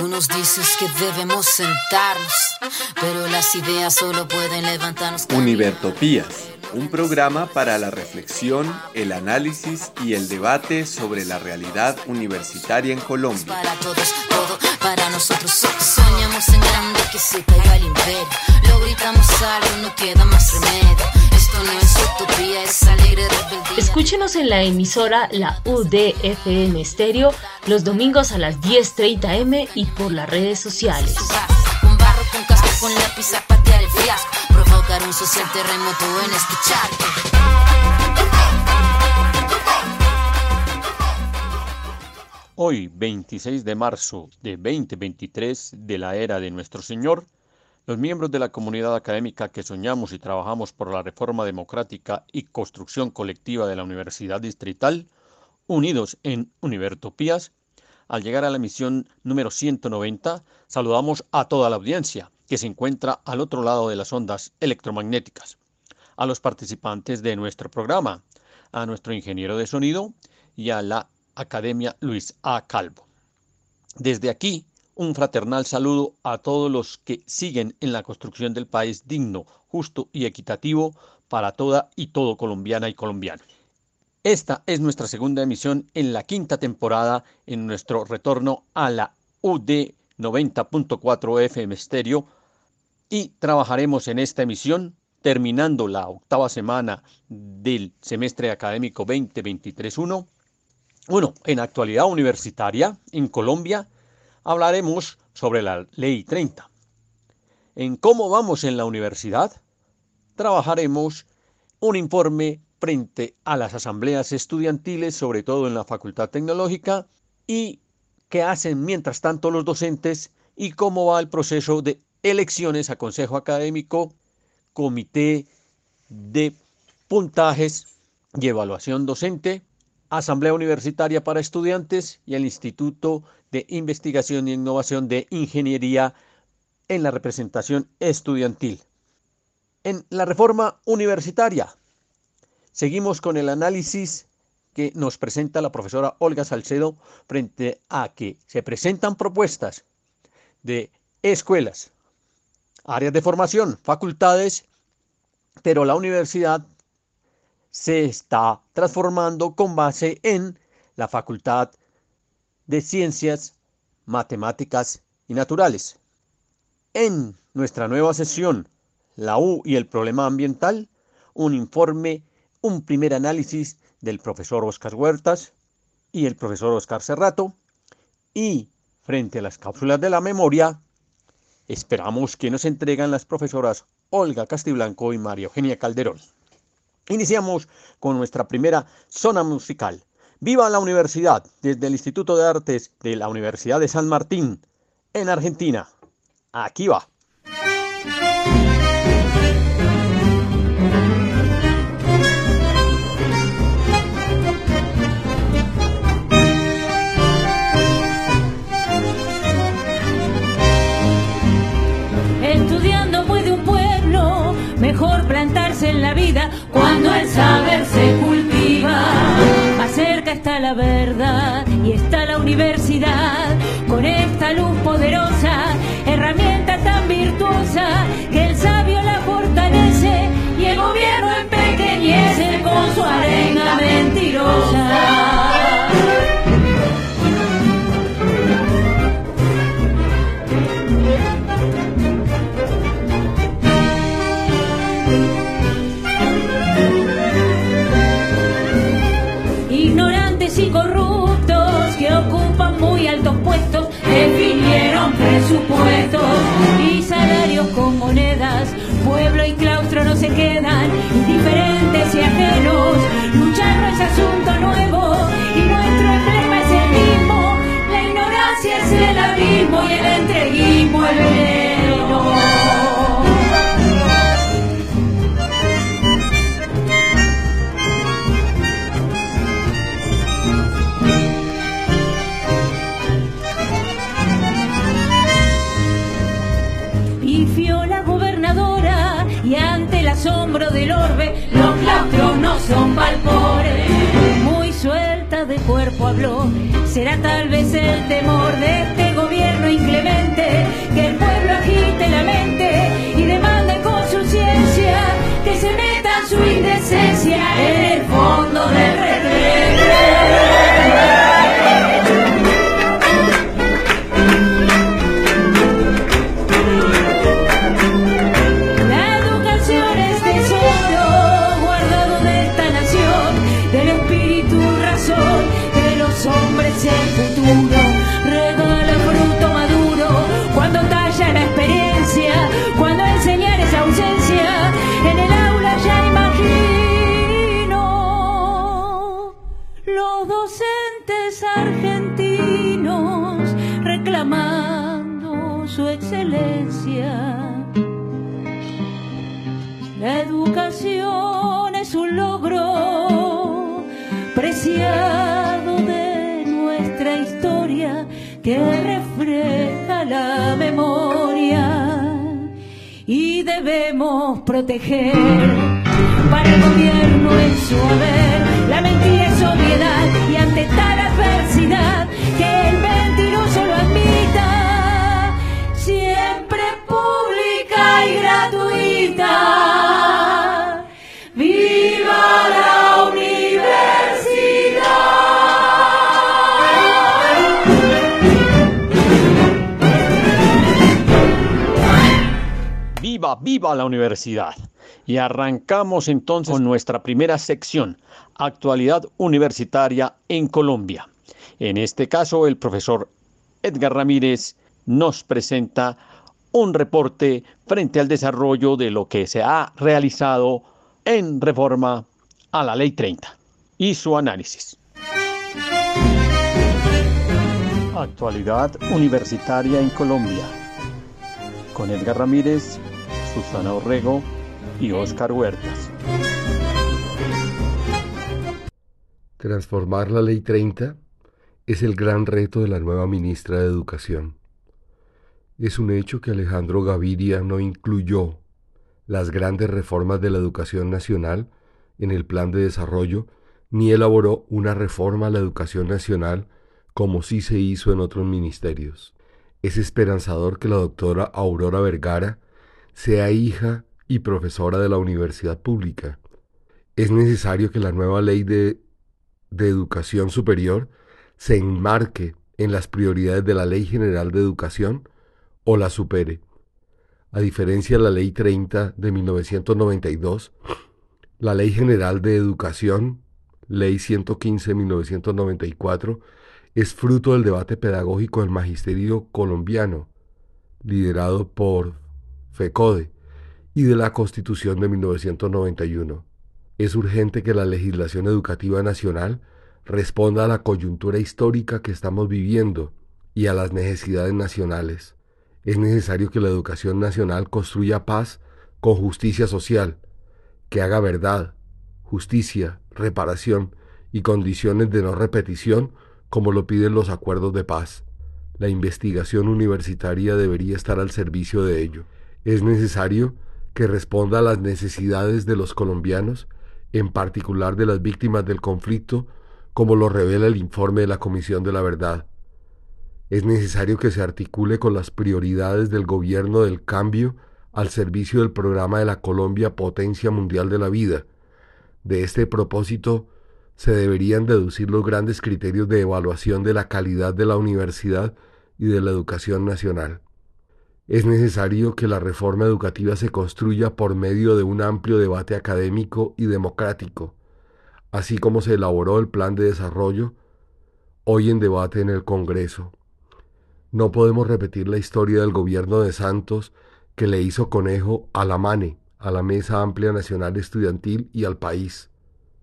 Tú nos dices que debemos sentarnos, pero las ideas solo pueden levantarnos. Univertopías, un programa para la reflexión, el análisis y el debate sobre la realidad universitaria en Colombia. Para todos, todo para nosotros. Soñamos en grande que se caiga el imperio. Lo gritamos algo, no queda más remedio. Esto no es utopía, es alegre rebeldía. Escúchenos en la emisora La UDFM Estéreo los domingos a las 10.30 m y por las redes sociales. Con barro, con casco, con lápiz a patear el fiasco. Provocar un social terremoto en charco. Hoy, 26 de marzo de 2023 de la era de nuestro Señor, los miembros de la comunidad académica que soñamos y trabajamos por la reforma democrática y construcción colectiva de la Universidad Distrital, unidos en Univertopías, al llegar a la misión número 190, saludamos a toda la audiencia que se encuentra al otro lado de las ondas electromagnéticas, a los participantes de nuestro programa, a nuestro ingeniero de sonido y a la Academia Luis A. Calvo. Desde aquí, un fraternal saludo a todos los que siguen en la construcción del país digno, justo y equitativo para toda y todo colombiana y colombiano. Esta es nuestra segunda emisión en la quinta temporada en nuestro retorno a la UD 90.4 FM Stereo y trabajaremos en esta emisión terminando la octava semana del semestre académico 2023-1 bueno, en actualidad universitaria, en Colombia, hablaremos sobre la Ley 30. En cómo vamos en la universidad, trabajaremos un informe frente a las asambleas estudiantiles, sobre todo en la Facultad Tecnológica, y qué hacen mientras tanto los docentes y cómo va el proceso de elecciones a Consejo Académico, Comité de Puntajes y Evaluación Docente, Asamblea Universitaria para Estudiantes y el Instituto de Investigación e Innovación de Ingeniería en la representación estudiantil. En la reforma universitaria, seguimos con el análisis que nos presenta la profesora Olga Salcedo frente a que se presentan propuestas de escuelas, áreas de formación, facultades, pero la universidad se está transformando con base en la Facultad de Ciencias, Matemáticas y Naturales. En nuestra nueva sesión, la U y el problema ambiental, un informe, un primer análisis del profesor Oscar Huertas y el profesor Oscar Cerrato. Y frente a las cápsulas de la memoria, esperamos que nos entregan las profesoras Olga Castiblanco y María Eugenia Calderón. Iniciamos con nuestra primera zona musical. Viva la universidad desde el Instituto de Artes de la Universidad de San Martín en Argentina. Aquí va. Estudiando puede un pueblo mejor la vida cuando el saber se cultiva. Más cerca está la verdad y está la universidad con esta luz poderosa, herramienta tan virtuosa que el sabio la fortalece y el gobierno empequeñece con su arenga mentirosa. Corruptos que ocupan muy altos puestos definieron presupuestos y salarios con monedas. Pueblo y claustro no se quedan indiferentes y ajenos. Luchar no es los claustros no son palpores. Muy suelta de cuerpo habló, será tal vez el temor de este gobierno inclemente, que el pueblo agite la mente y demande con su ciencia que se meta su indecencia en el fondo del retrete. Debemos proteger. Para el gobierno en su haber la mentira es obviedad viva la universidad y arrancamos entonces con nuestra primera sección, actualidad universitaria en Colombia. En este caso, el profesor Edgar Ramírez nos presenta un reporte frente al desarrollo de lo que se ha realizado en reforma a la Ley 30 y su análisis. Actualidad universitaria en Colombia. Con Edgar Ramírez, Susana Orrego y Oscar Huertas. Transformar la Ley 30 es el gran reto de la nueva ministra de Educación. Es un hecho que Alejandro Gaviria no incluyó las grandes reformas de la educación nacional en el plan de desarrollo, ni elaboró una reforma a la educación nacional como sí se hizo en otros ministerios. Es esperanzador que la doctora Aurora Vergara sea hija y profesora de la universidad pública. Es necesario que la nueva ley de, de educación superior se enmarque en las prioridades de la Ley General de Educación o la supere. A diferencia de la Ley 30 de 1992, la Ley General de Educación, Ley 115 de 1994, es fruto del debate pedagógico del magisterio colombiano, liderado por FECODE, y de la Constitución de 1991. Es urgente que la legislación educativa nacional responda a la coyuntura histórica que estamos viviendo y a las necesidades nacionales. Es necesario que la educación nacional construya paz con justicia social, que haga verdad, justicia, reparación y condiciones de no repetición como lo piden los acuerdos de paz. La investigación universitaria debería estar al servicio de ello. Es necesario que responda a las necesidades de los colombianos, en particular de las víctimas del conflicto, como lo revela el informe de la Comisión de la Verdad. Es necesario que se articule con las prioridades del gobierno del cambio al servicio del programa de la Colombia Potencia Mundial de la Vida. De este propósito, se deberían deducir los grandes criterios de evaluación de la calidad de la universidad y de la educación nacional. Es necesario que la reforma educativa se construya por medio de un amplio debate académico y democrático, así como se elaboró el plan de desarrollo hoy en debate en el Congreso. No podemos repetir la historia del gobierno de Santos que le hizo conejo a la MANE, a la Mesa Amplia Nacional Estudiantil y al país.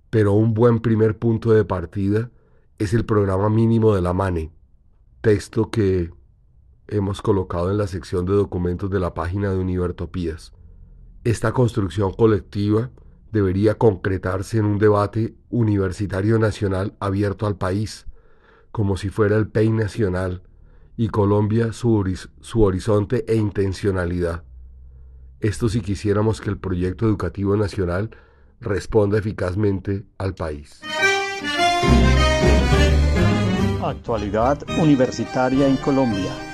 Pero un buen primer punto de partida es el programa mínimo de la MANE, texto que hemos colocado en la sección de documentos de la página de Univertopías. Esta construcción colectiva debería concretarse en un debate universitario nacional abierto al país, como si fuera el PEI nacional y Colombia su, su horizonte e intencionalidad. Esto si quisiéramos que el proyecto educativo nacional responda eficazmente al país. Actualidad universitaria en Colombia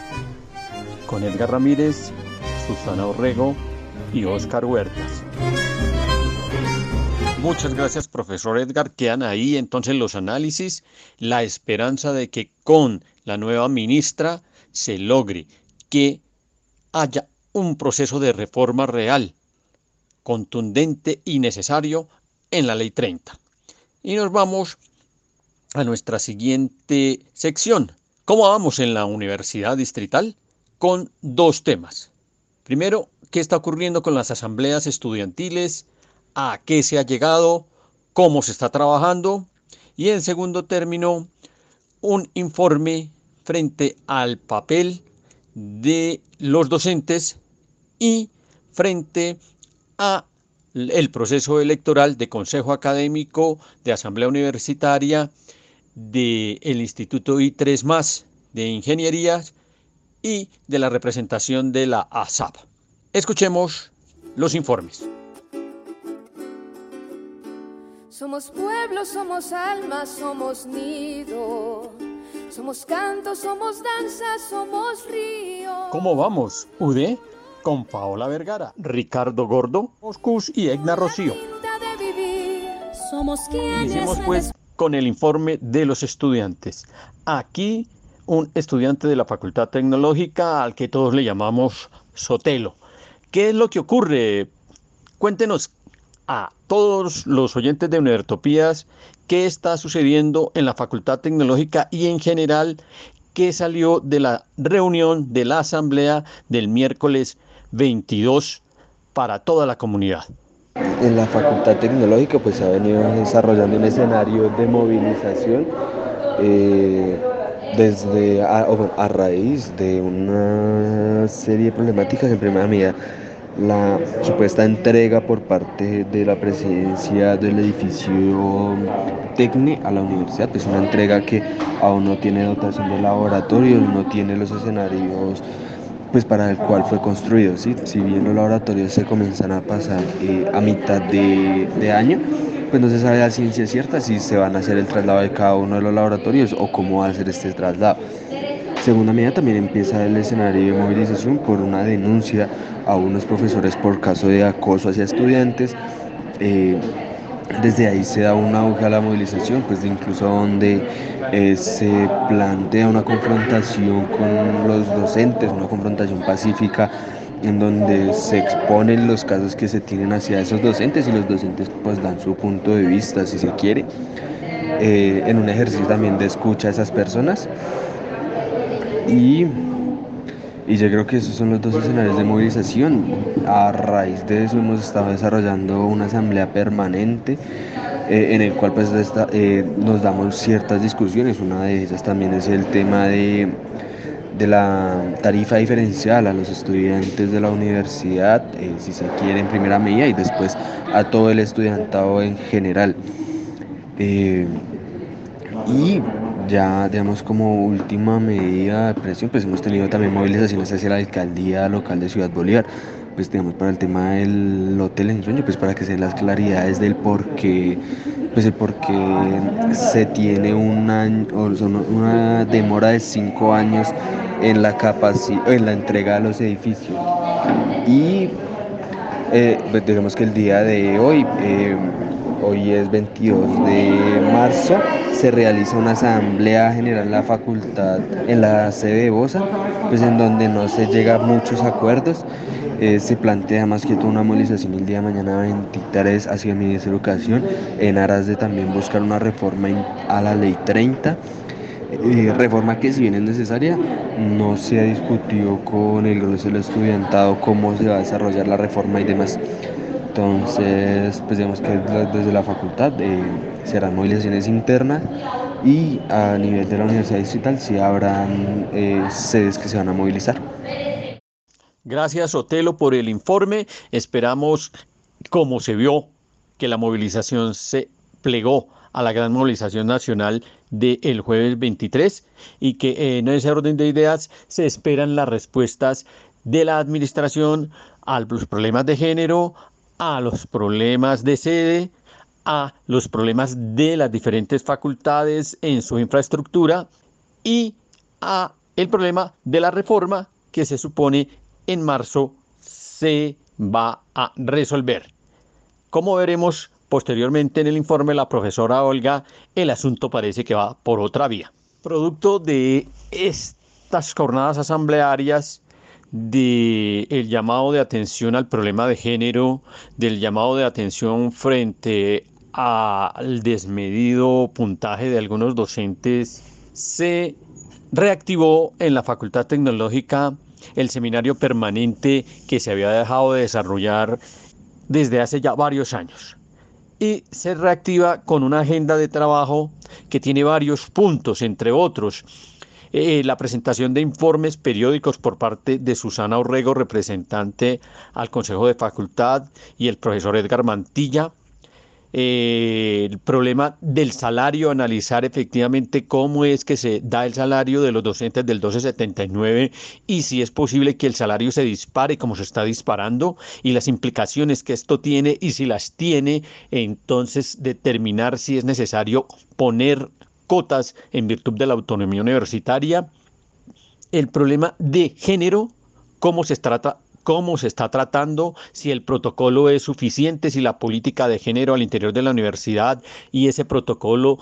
con Edgar Ramírez, Susana Orrego y Oscar Huertas. Muchas gracias, profesor Edgar. Quedan ahí entonces los análisis, la esperanza de que con la nueva ministra se logre que haya un proceso de reforma real, contundente y necesario en la ley 30. Y nos vamos a nuestra siguiente sección. ¿Cómo vamos en la Universidad Distrital? Con dos temas. Primero, ¿qué está ocurriendo con las asambleas estudiantiles? ¿A qué se ha llegado? ¿Cómo se está trabajando? Y en segundo término, un informe frente al papel de los docentes y frente a el proceso electoral de Consejo Académico, de Asamblea Universitaria, del Instituto I3 más de Ingenierías y de la representación de la ASAP. Escuchemos los informes. Somos pueblo, somos alma, somos nido. Somos canto, somos danza, somos río. ¿Cómo vamos, UD? Con Paola Vergara, Ricardo Gordo, Moscus y Egna Rocío. Somos Iniciemos pues con el informe de los estudiantes. Aquí un estudiante de la Facultad Tecnológica al que todos le llamamos Sotelo. ¿Qué es lo que ocurre? Cuéntenos a todos los oyentes de Univertopías qué está sucediendo en la Facultad Tecnológica y en general qué salió de la reunión de la asamblea del miércoles 22 para toda la comunidad. En la Facultad Tecnológica pues se ha venido desarrollando un escenario de movilización eh, desde a, raíz de una serie de problemáticas en primera medida la supuesta entrega por parte de la presidencia del edificio TECNE a la universidad. Es una entrega que aún no tiene dotación de laboratorios, no tiene los escenarios pues para el cual fue construido. ¿sí? Si bien los laboratorios se comienzan a pasar eh, a mitad de, año, pues no se sabe la ciencia cierta si se van a hacer el traslado de cada uno de los laboratorios o cómo va a ser este traslado. Segunda medida también empieza el escenario de movilización por una denuncia a unos profesores por caso de acoso hacia estudiantes. Eh, desde ahí se da un auge a la movilización, pues incluso donde eh, se plantea una confrontación con los docentes, una confrontación pacífica en donde se exponen los casos que se tienen hacia esos docentes y los docentes pues dan su punto de vista si se quiere, eh, en un ejercicio también de escucha a esas personas y, y yo creo que esos son los dos escenarios de movilización. A raíz de eso hemos estado desarrollando una asamblea permanente eh, en el cual pues eh, nos damos ciertas discusiones. Una de ellas también es el tema de, de la tarifa diferencial a los estudiantes de la universidad, eh, si se quiere en primera medida, y después a todo el estudiantado en general. y ya, digamos, como última medida de presión, pues hemos tenido también movilizaciones hacia la alcaldía local de Ciudad Bolívar, pues digamos, para el tema del hotel en sueño, pues para que se den las claridades del por qué, pues el por se tiene una, una demora de cinco años en la en la entrega de los edificios. Y eh, pues digamos que el día de hoy, eh, hoy es 22 de marzo, se realiza una asamblea general en la facultad, en la sede de Bosa, pues en donde no se llega a muchos acuerdos. Se plantea más que todo una movilización el día de mañana 23 hacia el Ministerio de Educación en aras de también buscar una reforma a la ley 30. Eh, reforma que si bien es necesaria, no se ha discutido con el grueso del estudiantado cómo se va a desarrollar la reforma y demás. Entonces, pues digamos que desde la facultad eh, serán movilizaciones internas y a nivel de la Universidad Distrital sí habrán eh, sedes que se van a movilizar. Gracias, Otelo, por el informe. Esperamos, como se vio, que la movilización se plegó a la gran movilización nacional del jueves 23 y que en ese orden de ideas se esperan las respuestas de la administración a los problemas de género, a los problemas de sede, a los problemas de las diferentes facultades en su infraestructura y a el problema de la reforma que se supone en marzo se va a resolver. Como veremos posteriormente en el informe la profesora Olga, el asunto parece que va por otra vía. Producto de estas jornadas asamblearias, del llamado de atención al problema de género, del llamado de atención frente al desmedido puntaje de algunos docentes, se reactivó en la Facultad Tecnológica el seminario permanente que se había dejado de desarrollar desde hace ya varios años. Y se reactiva con una agenda de trabajo que tiene varios puntos, entre otros, eh, la presentación de informes periódicos por parte de Susana Orrego, representante al Consejo de Facultad, y el profesor Edgar Mantilla, eh, el problema del salario, analizar efectivamente cómo es que se da el salario de los docentes del 1279 y si es posible que el salario se dispare como se está disparando y las implicaciones que esto tiene y si las tiene, entonces determinar si es necesario poner cotas en virtud de la autonomía universitaria. El problema de género, cómo se trata cómo se está tratando, si el protocolo es suficiente, si la política de género al interior de la universidad y ese protocolo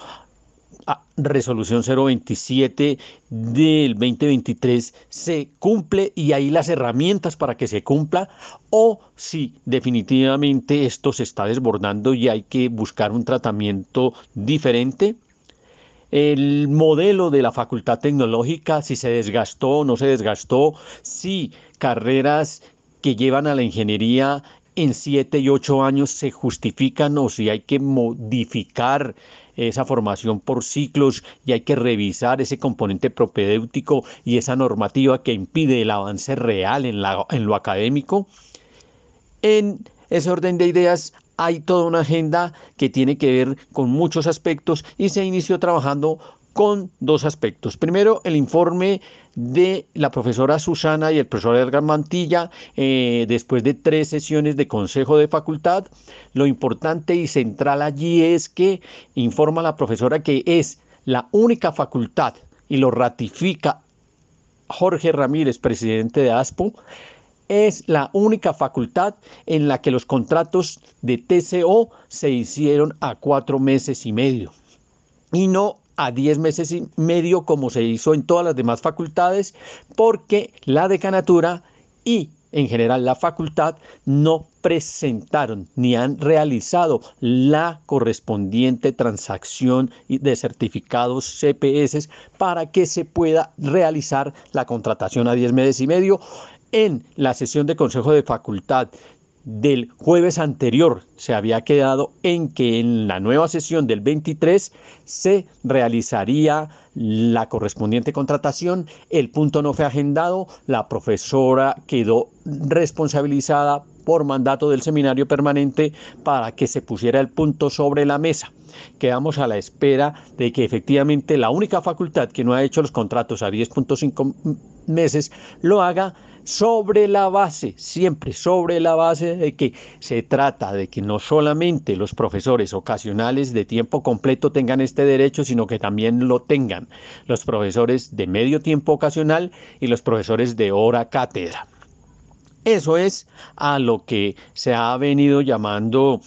resolución 027 del 2023 se cumple y hay las herramientas para que se cumpla o si definitivamente esto se está desbordando y hay que buscar un tratamiento diferente el modelo de la facultad tecnológica, si se desgastó o no se desgastó, si carreras que llevan a la ingeniería en siete y ocho años se justifican o si hay que modificar esa formación por ciclos y hay que revisar ese componente propedéutico y esa normativa que impide el avance real en, lo académico. En ese orden de ideas hay toda una agenda que tiene que ver con muchos aspectos y se inició trabajando con dos aspectos. Primero, el informe de la profesora Susana y el profesor Edgar Mantilla, eh, después de tres sesiones de consejo de facultad. Lo importante y central allí es que informa la profesora que es la única facultad, y lo ratifica Jorge Ramírez, presidente de ASPO, es la única facultad en la que los contratos de TCO se hicieron a cuatro meses y medio y no a diez meses y medio como se hizo en todas las demás facultades porque la decanatura y en general la facultad no presentaron ni han realizado la correspondiente transacción de certificados CPS para que se pueda realizar la contratación a diez meses y medio en la sesión de Consejo de Facultad del jueves anterior. Se había quedado en que en la nueva sesión del 23 se realizaría la correspondiente contratación, el punto no fue agendado, la profesora quedó responsabilizada por mandato del seminario permanente para que se pusiera el punto sobre la mesa. Quedamos a la espera de que efectivamente la única facultad que no ha hecho los contratos a 10.5 meses lo haga sobre la base, siempre sobre la base de que se trata de que no solamente los profesores ocasionales de tiempo completo tengan este derecho, sino que también lo tengan los profesores de medio tiempo ocasional y los profesores de hora cátedra. Eso es a lo que se ha venido llamando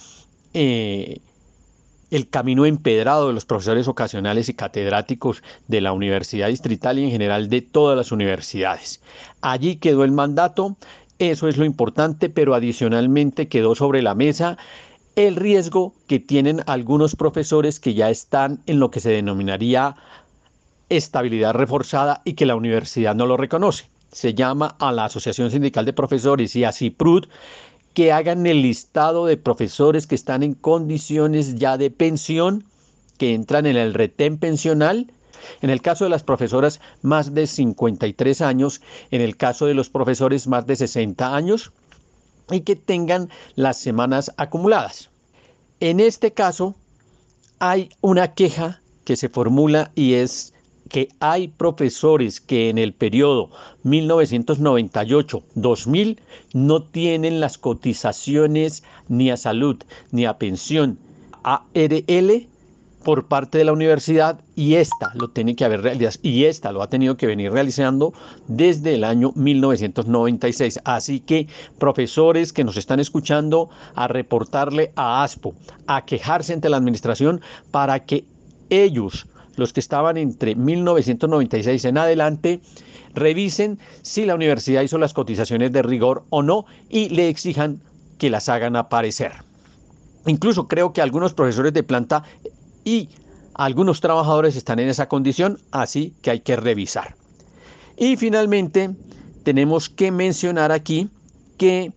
eh, el camino empedrado de los profesores ocasionales y catedráticos de la Universidad Distrital y en general de todas las universidades. Allí quedó el mandato, eso es lo importante, pero adicionalmente quedó sobre la mesa el riesgo que tienen algunos profesores que ya están en lo que se denominaría estabilidad reforzada y que la universidad no lo reconoce. Se llama a la Asociación Sindical de Profesores y a CIPRUD que hagan el listado de profesores que están en condiciones ya de pensión, que entran en el retén pensional. En el caso de las profesoras, más de 53 años. En el caso de los profesores, más de 60 años. Y que tengan las semanas acumuladas. En este caso, hay una queja que se formula y es que hay profesores que en el periodo 1998-2000 no tienen las cotizaciones ni a salud ni a pensión ARL por parte de la universidad y esta lo tiene que haber realizado y esta lo ha tenido que venir realizando desde el año 1996. Así que profesores que nos están escuchando a reportarle a ASPO, a quejarse ante la administración para que ellos los que estaban entre 1996 en adelante, revisen si la universidad hizo las cotizaciones de rigor o no y le exijan que las hagan aparecer. Incluso creo que algunos profesores de planta y algunos trabajadores están en esa condición, así que hay que revisar. Y finalmente, tenemos que mencionar aquí que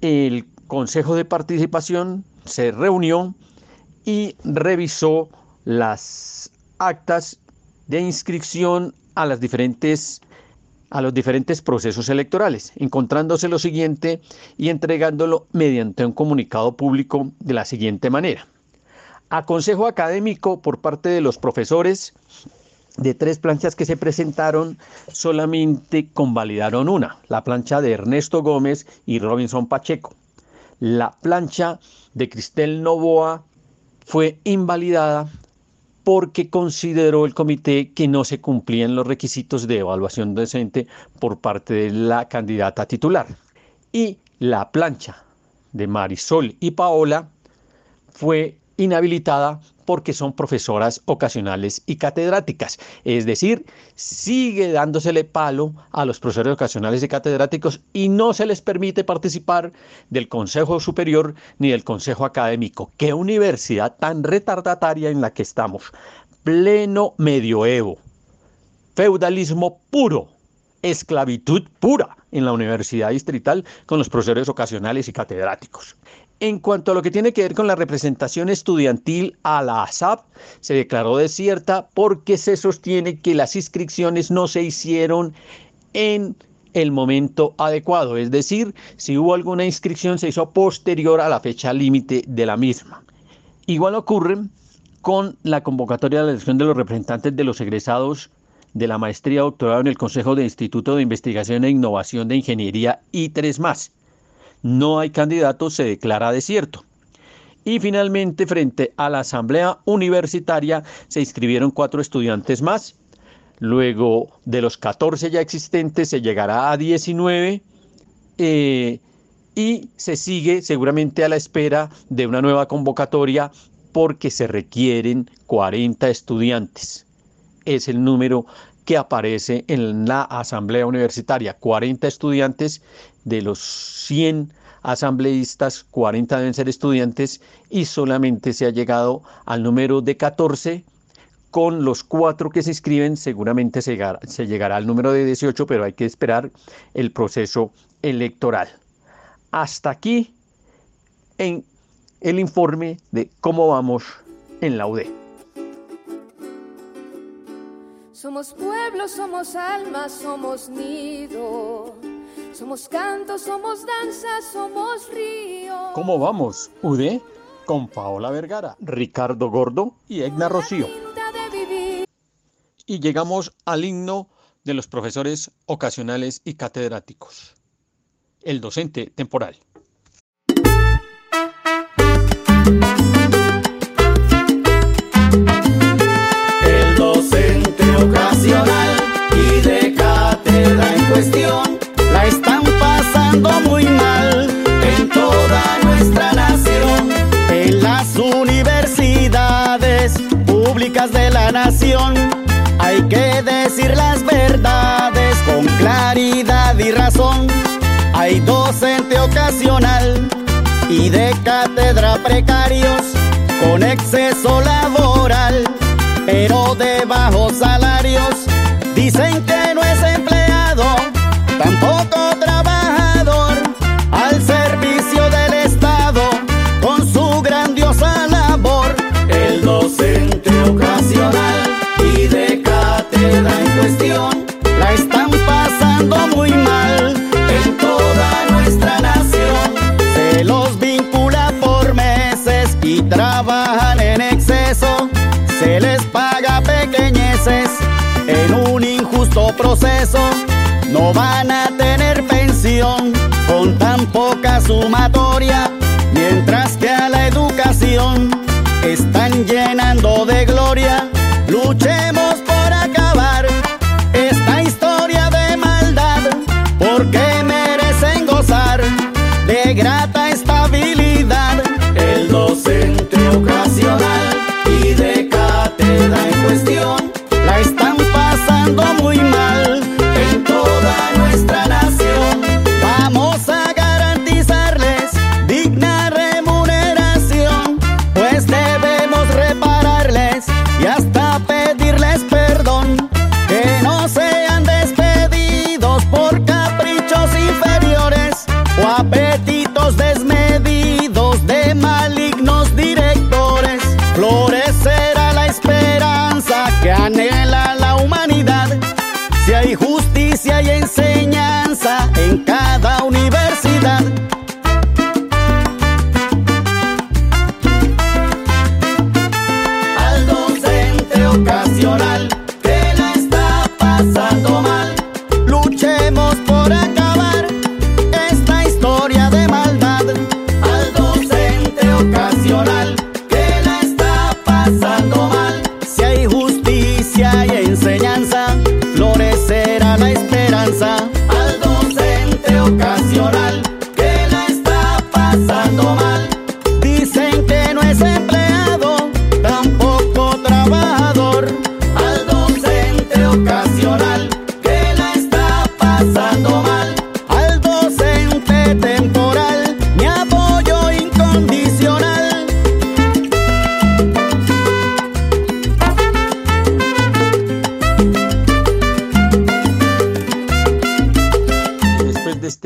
el Consejo de Participación se reunió y revisó las actas de inscripción a las diferentes a los diferentes procesos electorales, encontrándose lo siguiente y entregándolo mediante un comunicado público de la siguiente manera. A consejo académico por parte de los profesores de tres planchas que se presentaron, solamente convalidaron una, la plancha de Ernesto Gómez y Robinson Pacheco. La plancha de Cristel Novoa fue invalidada porque consideró el comité que no se cumplían los requisitos de evaluación docente por parte de la candidata titular. Y la plancha de Marisol y Paola fue inhabilitada porque son profesoras ocasionales y catedráticas. Es decir, sigue dándosele palo a los profesores ocasionales y catedráticos y no se les permite participar del Consejo Superior ni del Consejo Académico. Qué universidad tan retardataria en la que estamos. Pleno medioevo. Feudalismo puro. Esclavitud pura en la Universidad Distrital con los profesores ocasionales y catedráticos. En cuanto a lo que tiene que ver con la representación estudiantil a la ASAP, se declaró desierta porque se sostiene que las inscripciones no se hicieron en el momento adecuado, es decir, si hubo alguna inscripción se hizo posterior a la fecha límite de la misma. Igual ocurre con la convocatoria de la elección de los representantes de los egresados de la maestría doctorado en el Consejo de Instituto de Investigación e Innovación de Ingeniería y tres más no hay candidato, se declara desierto. Y finalmente, frente a la Asamblea Universitaria, se inscribieron cuatro estudiantes más. Luego de los 14 ya existentes, se llegará a 19. Eh, y se sigue seguramente a la espera de una nueva convocatoria porque se requieren 40 estudiantes. Es el número que aparece en la asamblea universitaria. 40 estudiantes de los 100 asambleístas, 40 deben ser estudiantes y solamente se ha llegado al número de 14. Con los cuatro que se inscriben seguramente se llegará, al número de 18, pero hay que esperar el proceso electoral. Hasta aquí en el informe de cómo vamos en la UD. Somos pueblo, somos alma, somos nido. Somos canto, somos danza, somos río. ¿Cómo vamos, UD? Con Paola Vergara, Ricardo Gordo y Egna Rocío. Y llegamos al himno de los profesores ocasionales y catedráticos. El docente temporal. Públicas de la nación hay que decir las verdades con claridad y razón. Hay docente ocasional y de cátedra precarios con exceso laboral, pero de bajos salarios. Dicen que y de cátedra en cuestión la están pasando muy mal en toda nuestra nación. Se los vincula por meses y trabajan en exceso. Se les paga pequeñeces en un injusto proceso. No van a tener pensión con tan poca sumatoria, mientras que a la educación están llenando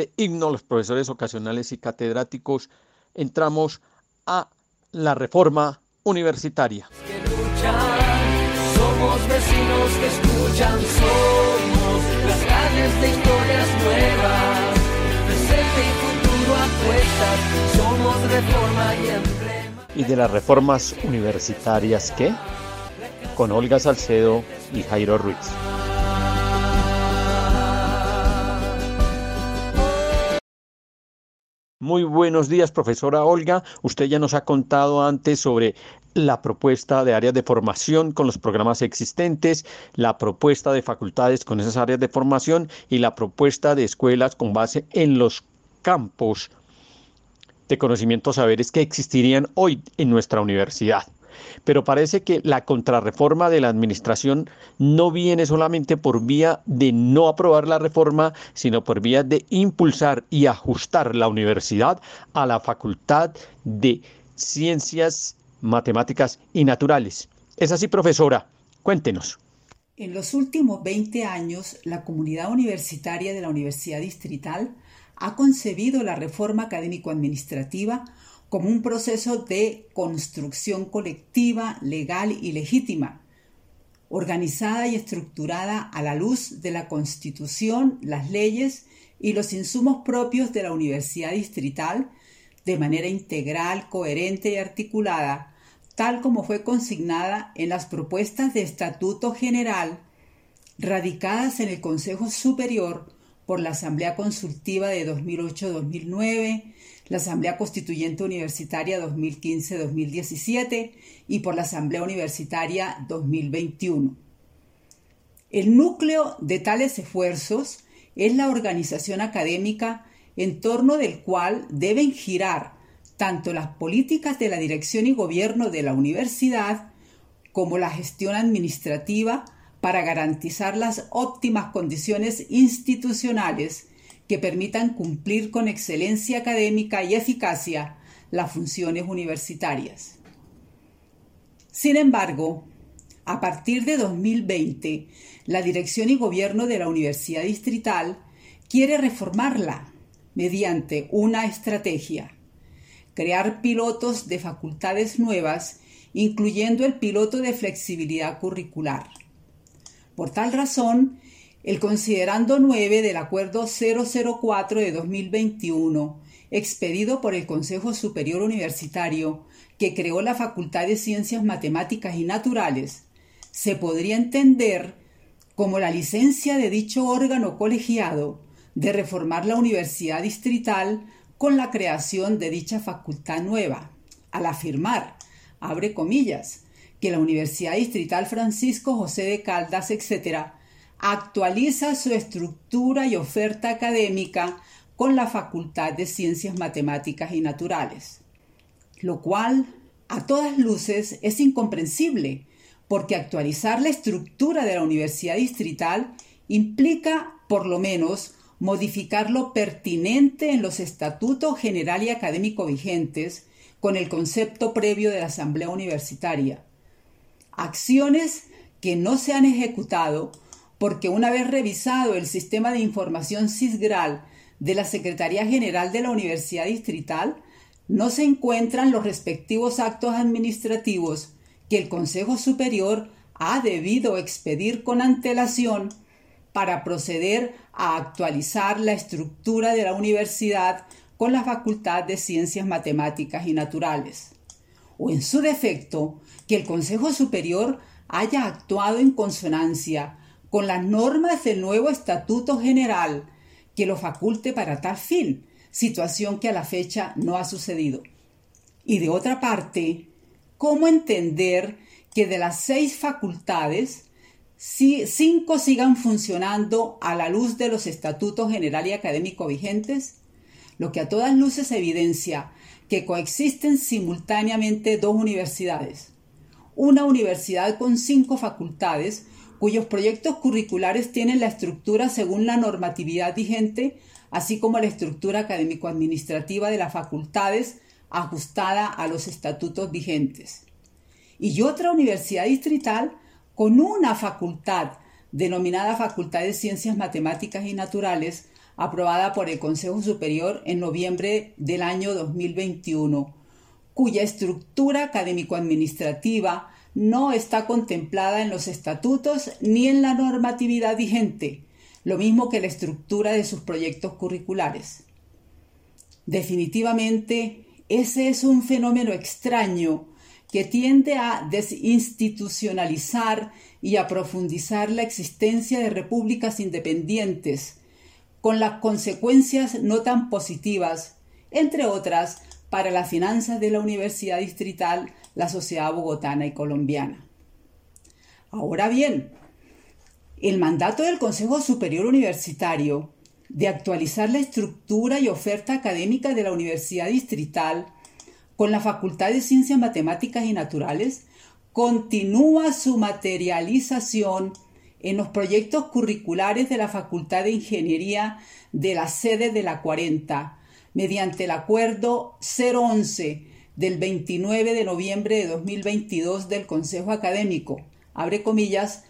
este himno, a los profesores ocasionales y catedráticos, entramos a la reforma universitaria. Somos vecinos que escuchan, somos las calles de historias nuevas, presente y futuro apuestas, somos reforma y emblema. ¿Y de las reformas universitarias qué? Con Olga Salcedo y Jairo Ruiz. Muy buenos días, profesora Olga. Usted ya nos ha contado antes sobre la propuesta de áreas de formación con los programas existentes, la propuesta de facultades con esas áreas de formación y la propuesta de escuelas con base en los campos de conocimientos saberes que existirían hoy en nuestra universidad. Pero parece que la contrarreforma de la administración no viene solamente por vía de no aprobar la reforma, sino por vía de impulsar y ajustar la universidad a la facultad de ciencias, matemáticas y naturales. ¿Es así, profesora? Cuéntenos. En los últimos 20 años, la comunidad universitaria de la Universidad Distrital ha concebido la reforma académico-administrativa como un proceso de construcción colectiva, legal y legítima, organizada y estructurada a la luz de la Constitución, las leyes y los insumos propios de la Universidad Distrital, de manera integral, coherente y articulada, tal como fue consignada en las propuestas de Estatuto General radicadas en el Consejo Superior por la Asamblea Consultiva de 2008-2009, la Asamblea Constituyente Universitaria 2015-2017 y por la Asamblea Universitaria 2021. El núcleo de tales esfuerzos es la organización académica en torno del cual deben girar tanto las políticas de la dirección y gobierno de la universidad como la gestión administrativa para garantizar las óptimas condiciones institucionales que permitan cumplir con excelencia académica y eficacia las funciones universitarias. Sin embargo, a partir de 2020, la dirección y gobierno de la Universidad Distrital quiere reformarla mediante una estrategia, crear pilotos de facultades nuevas, incluyendo el piloto de flexibilidad curricular. Por tal razón, el considerando 9 del Acuerdo 004 de 2021, expedido por el Consejo Superior Universitario, que creó la Facultad de Ciencias Matemáticas y Naturales, se podría entender como la licencia de dicho órgano colegiado de reformar la Universidad Distrital con la creación de dicha facultad nueva, al afirmar, abre comillas, que la Universidad Distrital Francisco José de Caldas, etc., actualiza su estructura y oferta académica con la Facultad de Ciencias Matemáticas y Naturales, lo cual, a todas luces, es incomprensible, porque actualizar la estructura de la Universidad Distrital implica, por lo menos, modificar lo pertinente en los estatutos general y académico vigentes con el concepto previo de la Asamblea Universitaria. Acciones que no se han ejecutado porque una vez revisado el sistema de información CISGRAL de la Secretaría General de la Universidad Distrital, no se encuentran los respectivos actos administrativos que el Consejo Superior ha debido expedir con antelación para proceder a actualizar la estructura de la universidad con la Facultad de Ciencias Matemáticas y Naturales. O en su defecto, que el Consejo Superior haya actuado en consonancia con las normas del nuevo Estatuto General que lo faculte para tal fin, situación que a la fecha no ha sucedido. Y de otra parte, ¿cómo entender que de las seis facultades, cinco sigan funcionando a la luz de los estatutos general y académico vigentes, lo que a todas luces evidencia que coexisten simultáneamente dos universidades. Una universidad con cinco facultades, cuyos proyectos curriculares tienen la estructura según la normatividad vigente, así como la estructura académico-administrativa de las facultades ajustada a los estatutos vigentes. Y otra universidad distrital con una facultad denominada Facultad de Ciencias Matemáticas y Naturales, aprobada por el Consejo Superior en noviembre del año 2021, cuya estructura académico-administrativa no está contemplada en los estatutos ni en la normatividad vigente, lo mismo que la estructura de sus proyectos curriculares. Definitivamente, ese es un fenómeno extraño que tiende a desinstitucionalizar y a profundizar la existencia de repúblicas independientes, con las consecuencias no tan positivas, entre otras, para las finanzas de la Universidad Distrital, la sociedad bogotana y colombiana. Ahora bien, el mandato del Consejo Superior Universitario de actualizar la estructura y oferta académica de la Universidad Distrital con la Facultad de Ciencias Matemáticas y Naturales, continúa su materialización en los proyectos curriculares de la Facultad de Ingeniería de la sede de la 40, mediante el Acuerdo 011 del 29 de noviembre de 2022 del Consejo Académico, abre comillas,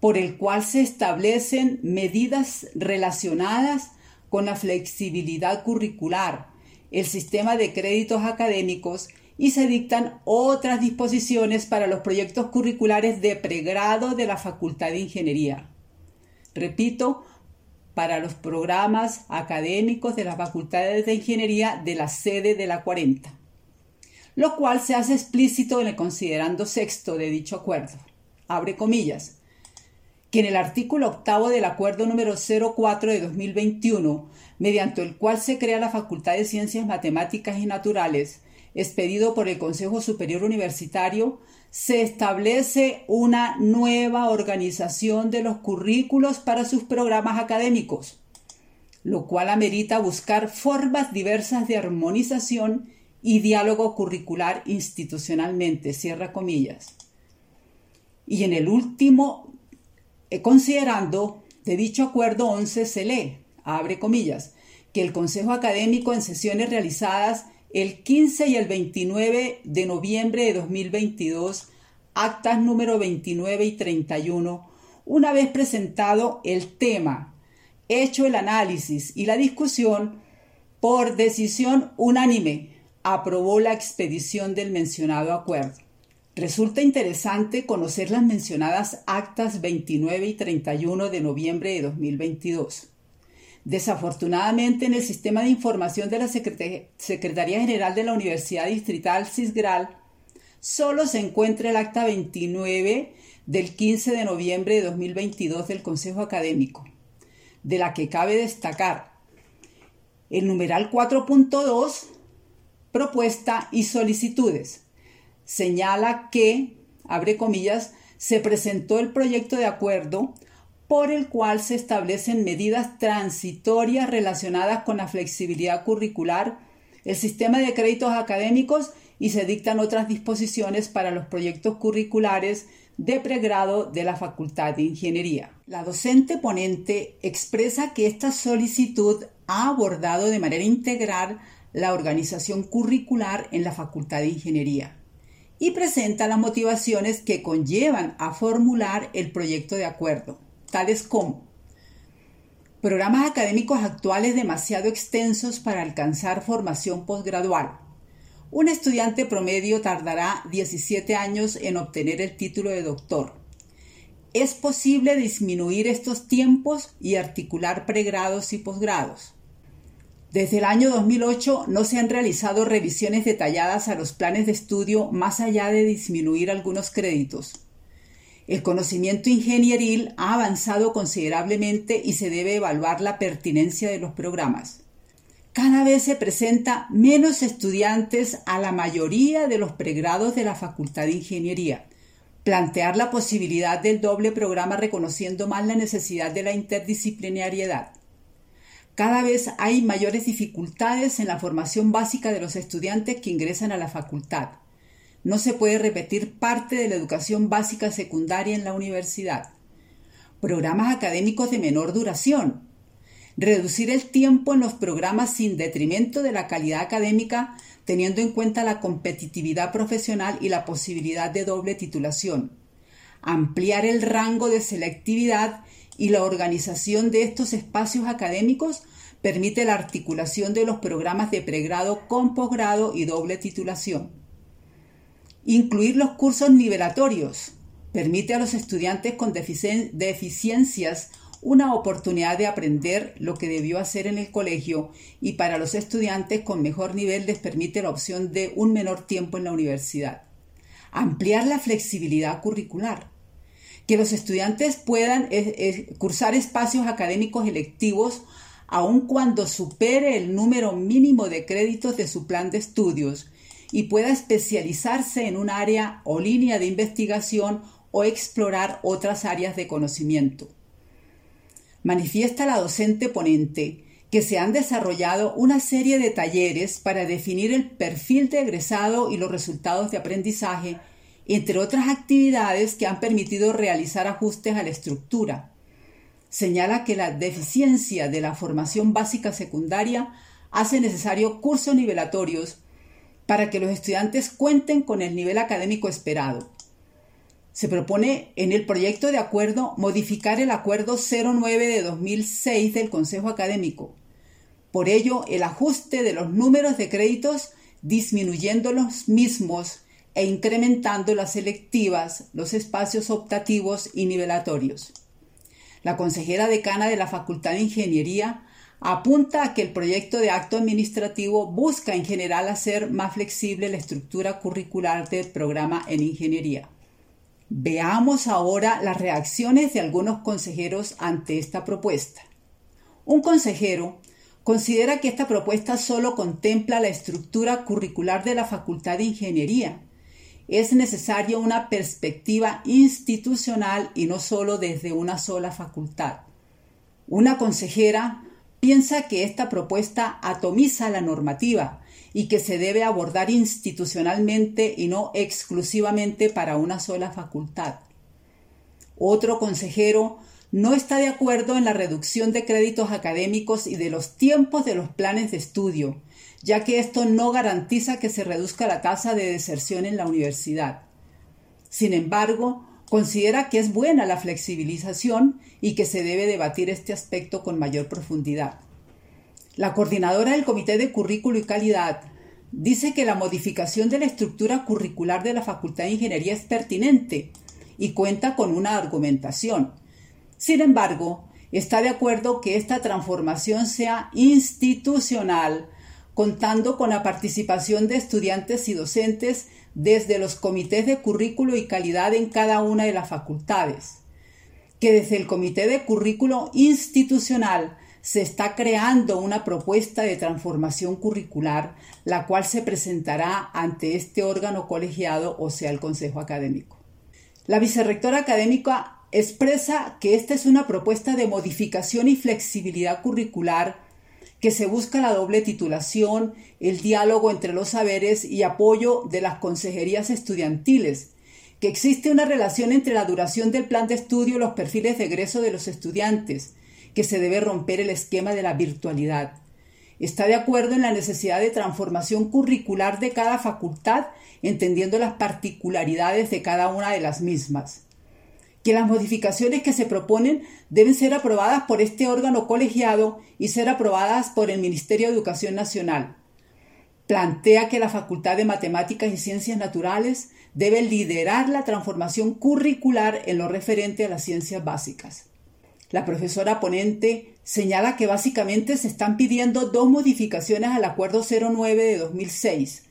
por el cual se establecen medidas relacionadas con la flexibilidad curricular, el sistema de créditos académicos y se dictan otras disposiciones para los proyectos curriculares de pregrado de la Facultad de Ingeniería. Repito, para los programas académicos de las facultades de ingeniería de la sede de la 40, lo cual se hace explícito en el considerando sexto de dicho acuerdo. Abre comillas que en el artículo octavo del acuerdo número 04 de 2021, mediante el cual se crea la Facultad de Ciencias Matemáticas y Naturales, expedido por el Consejo Superior Universitario, se establece una nueva organización de los currículos para sus programas académicos, lo cual amerita buscar formas diversas de armonización y diálogo curricular institucionalmente, cierra comillas. Y en el último eh, considerando de dicho acuerdo 11 se lee, abre comillas, que el Consejo Académico en sesiones realizadas el 15 y el 29 de noviembre de 2022, actas número 29 y 31, una vez presentado el tema, hecho el análisis y la discusión, por decisión unánime, aprobó la expedición del mencionado acuerdo. Resulta interesante conocer las mencionadas actas 29 y 31 de noviembre de 2022. Desafortunadamente, en el sistema de información de la Secretaría General de la Universidad Distrital CISGRAL, solo se encuentra el acta 29 del 15 de noviembre de 2022 del Consejo Académico, de la que cabe destacar el numeral 4.2, propuesta y solicitudes. Señala que, abre comillas, se presentó el proyecto de acuerdo por el cual se establecen medidas transitorias relacionadas con la flexibilidad curricular, el sistema de créditos académicos y se dictan otras disposiciones para los proyectos curriculares de pregrado de la Facultad de Ingeniería. La docente ponente expresa que esta solicitud ha abordado de manera integral la organización curricular en la Facultad de Ingeniería y presenta las motivaciones que conllevan a formular el proyecto de acuerdo, tales como programas académicos actuales demasiado extensos para alcanzar formación posgradual. Un estudiante promedio tardará 17 años en obtener el título de doctor. es posible disminuir estos tiempos y articular pregrados y posgrados. Desde el año 2008 no se han realizado revisiones detalladas a los planes de estudio más allá de disminuir algunos créditos. El conocimiento ingenieril ha avanzado considerablemente y se debe evaluar la pertinencia de los programas. Cada vez se presenta menos estudiantes a la mayoría de los pregrados de la Facultad de Ingeniería. Plantear la posibilidad del doble programa reconociendo más la necesidad de la interdisciplinariedad. Cada vez hay mayores dificultades en la formación básica de los estudiantes que ingresan a la facultad no se puede repetir parte de la educación básica secundaria en la universidad. Programas académicos de menor duración. Reducir el tiempo en los programas sin detrimento de la calidad académica, teniendo en cuenta la competitividad profesional y la posibilidad de doble titulación. Ampliar el rango de selectividad y la organización de estos espacios académicos permite la articulación de los programas de pregrado con posgrado y doble titulación. Incluir los cursos nivelatorios permite a los estudiantes con deficiencias una oportunidad de aprender lo que debió hacer en el colegio y para los estudiantes con mejor nivel les permite la opción de un menor tiempo en la universidad. Ampliar la flexibilidad curricular. Que los estudiantes puedan cursar espacios académicos electivos aun cuando supere el número mínimo de créditos de su plan de estudios y pueda especializarse en un área o línea de investigación o explorar otras áreas de conocimiento. Manifiesta la docente ponente que se han desarrollado una serie de talleres para definir el perfil de egresado y los resultados de aprendizaje, entre otras actividades que han permitido realizar ajustes a la estructura. Señala que la deficiencia de la formación básica secundaria hace necesario cursos nivelatorios para que los estudiantes cuenten con el nivel académico esperado. Se propone en el proyecto de acuerdo modificar el acuerdo 09 de 2006 del Consejo Académico. Por ello, el ajuste de los números de créditos disminuyendo los mismos e incrementando las selectivas, los espacios optativos y nivelatorios. La consejera decana de la Facultad de Ingeniería apunta a que el proyecto de acto administrativo busca en general hacer más flexible la estructura curricular del programa en ingeniería. Veamos ahora las reacciones de algunos consejeros ante esta propuesta. Un consejero considera que esta propuesta solo contempla la estructura curricular de la Facultad de Ingeniería. Es necesaria una perspectiva institucional y no solo desde una sola facultad. Una consejera piensa que esta propuesta atomiza la normativa y que se debe abordar institucionalmente y no exclusivamente para una sola facultad. Otro consejero no está de acuerdo en la reducción de créditos académicos y de los tiempos de los planes de estudio, ya que esto no garantiza que se reduzca la tasa de deserción en la universidad. Sin embargo, Considera que es buena la flexibilización y que se debe debatir este aspecto con mayor profundidad. La coordinadora del Comité de Currículo y Calidad dice que la modificación de la estructura curricular de la Facultad de Ingeniería es pertinente y cuenta con una argumentación. Sin embargo, está de acuerdo que esta transformación sea institucional, contando con la participación de estudiantes y docentes desde los comités de currículo y calidad en cada una de las facultades, que desde el comité de currículo institucional se está creando una propuesta de transformación curricular, la cual se presentará ante este órgano colegiado, o sea, el Consejo Académico. La vicerrectora académica expresa que esta es una propuesta de modificación y flexibilidad curricular que se busca la doble titulación, el diálogo entre los saberes y apoyo de las consejerías estudiantiles, que existe una relación entre la duración del plan de estudio y los perfiles de egreso de los estudiantes, que se debe romper el esquema de la virtualidad. Está de acuerdo en la necesidad de transformación curricular de cada facultad, entendiendo las particularidades de cada una de las mismas que las modificaciones que se proponen deben ser aprobadas por este órgano colegiado y ser aprobadas por el Ministerio de Educación Nacional. plantea que la Facultad de Matemáticas y Ciencias Naturales debe liderar la transformación curricular en lo referente a las ciencias básicas. La profesora ponente señala que básicamente se están pidiendo dos modificaciones al Acuerdo 09 de 2006.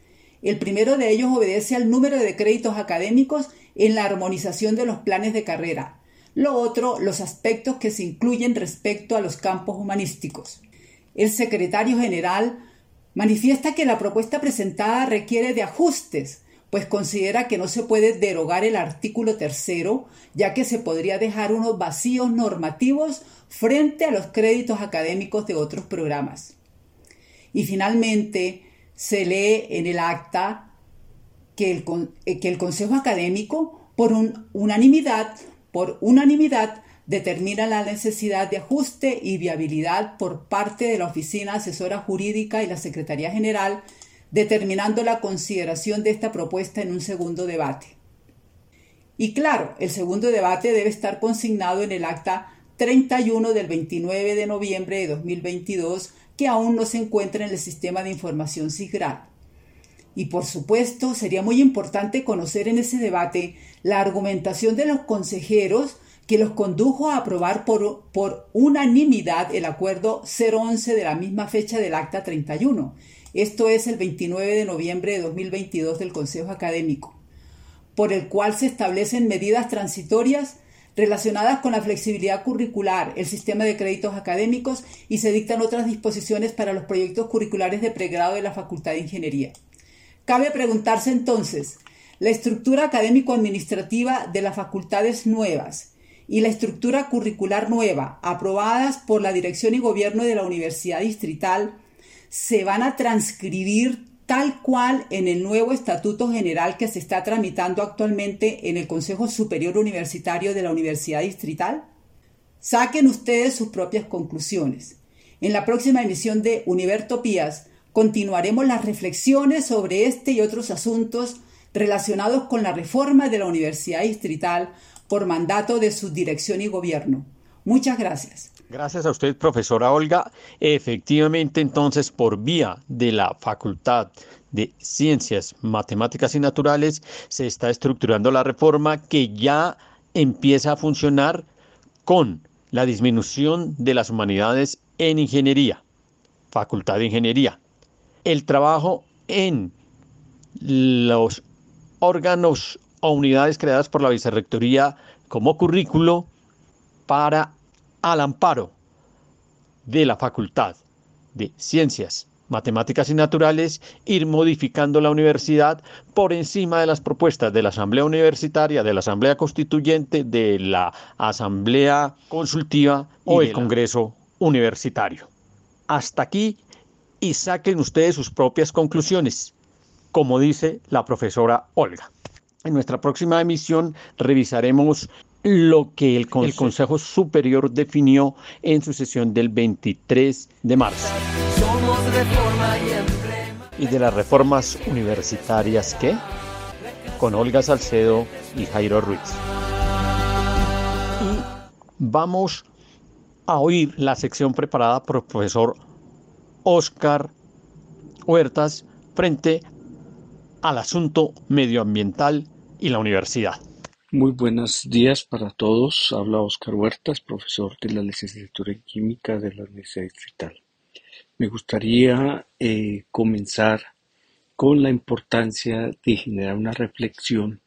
El primero de ellos obedece al número de créditos académicos en la armonización de los planes de carrera. Lo otro, los aspectos que se incluyen respecto a los campos humanísticos. El secretario general manifiesta que la propuesta presentada requiere de ajustes pues considera que no se puede derogar el artículo tercero, ya que se podría dejar unos vacíos normativos frente a los créditos académicos de otros programas. Y finalmente, se lee en el acta que el, eh, que el Consejo Académico, por unanimidad, por unanimidad, determina la necesidad de ajuste y viabilidad por parte de la Oficina Asesora Jurídica y la Secretaría General determinando la consideración de esta propuesta en un segundo debate. Y claro, el segundo debate debe estar consignado en el acta 31 del 29 de noviembre de 2022, que aún no se encuentra en el sistema de información SIGRAL. Y por supuesto, sería muy importante conocer en ese debate la argumentación de los consejeros que los condujo a aprobar por, unanimidad el acuerdo 011 de la misma fecha del acta 31 esto es el 29 de noviembre de 2022 del Consejo Académico, por el cual se establecen medidas transitorias relacionadas con la flexibilidad curricular, el sistema de créditos académicos y se dictan otras disposiciones para los proyectos curriculares de pregrado de la Facultad de Ingeniería. Cabe preguntarse entonces, la estructura académico-administrativa de las facultades nuevas y la estructura curricular nueva, aprobadas por la Dirección y Gobierno de la Universidad Distrital, se van a transcribir tal cual en el nuevo Estatuto General que se está tramitando actualmente en el Consejo Superior Universitario de la Universidad Distrital? Saquen ustedes sus propias conclusiones. En la próxima emisión de Univertopías continuaremos las reflexiones sobre este y otros asuntos relacionados con la reforma de la Universidad Distrital por mandato de su dirección y gobierno. Muchas gracias. Gracias a usted, profesora Olga. Efectivamente, entonces, por vía de la Facultad de Ciencias, Matemáticas y Naturales, se está estructurando la reforma que ya empieza a funcionar con la disminución de las humanidades en ingeniería, Facultad de Ingeniería. El trabajo en los órganos o unidades creadas por la Vicerrectoría como currículo para al amparo de la Facultad de Ciencias, Matemáticas y Naturales, ir modificando la universidad por encima de las propuestas de la Asamblea Universitaria, de la Asamblea Constituyente, de la Asamblea Consultiva o el Congreso Universitario. Hasta aquí y saquen ustedes sus propias conclusiones, como dice la profesora Olga. En nuestra próxima emisión revisaremos lo que el, Consejo Superior definió en su sesión del 23 de marzo. y, de las reformas universitarias que con Olga Salcedo y Jairo Ruiz. Y vamos a oír la sección preparada por el profesor Oscar Huertas frente al asunto medioambiental y la universidad. Muy buenos días para todos. Habla Oscar Huertas, profesor de la licenciatura en Química de la Universidad Distrital. Me gustaría eh, comenzar con la importancia de generar una reflexión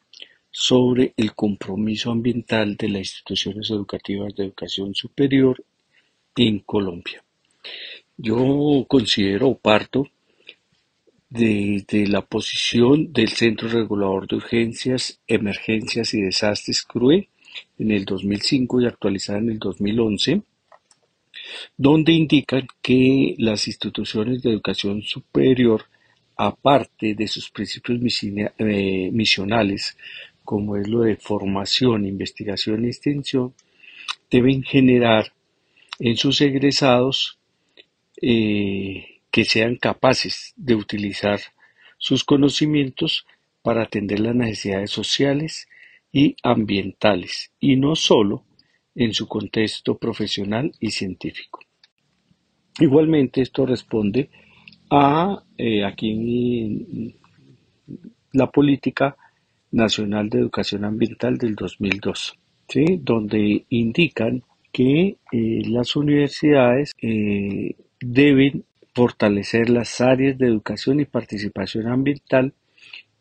sobre el compromiso ambiental de las instituciones educativas de educación superior en Colombia. Yo considero parto desde la posición del Centro Regulador de Urgencias, Emergencias y Desastres CRUE en el 2005 y actualizada en el 2011, donde indican que las instituciones de educación superior, aparte de sus principios eh, misionales, como es lo de formación, investigación y extensión, deben generar en sus egresados eh, que sean capaces de utilizar sus conocimientos para atender las necesidades sociales y ambientales, y no solo en su contexto profesional y científico. Igualmente, esto responde a eh, aquí la política nacional de educación ambiental del 2002, ¿sí? donde indican que eh, las universidades deben fortalecer las áreas de educación y participación ambiental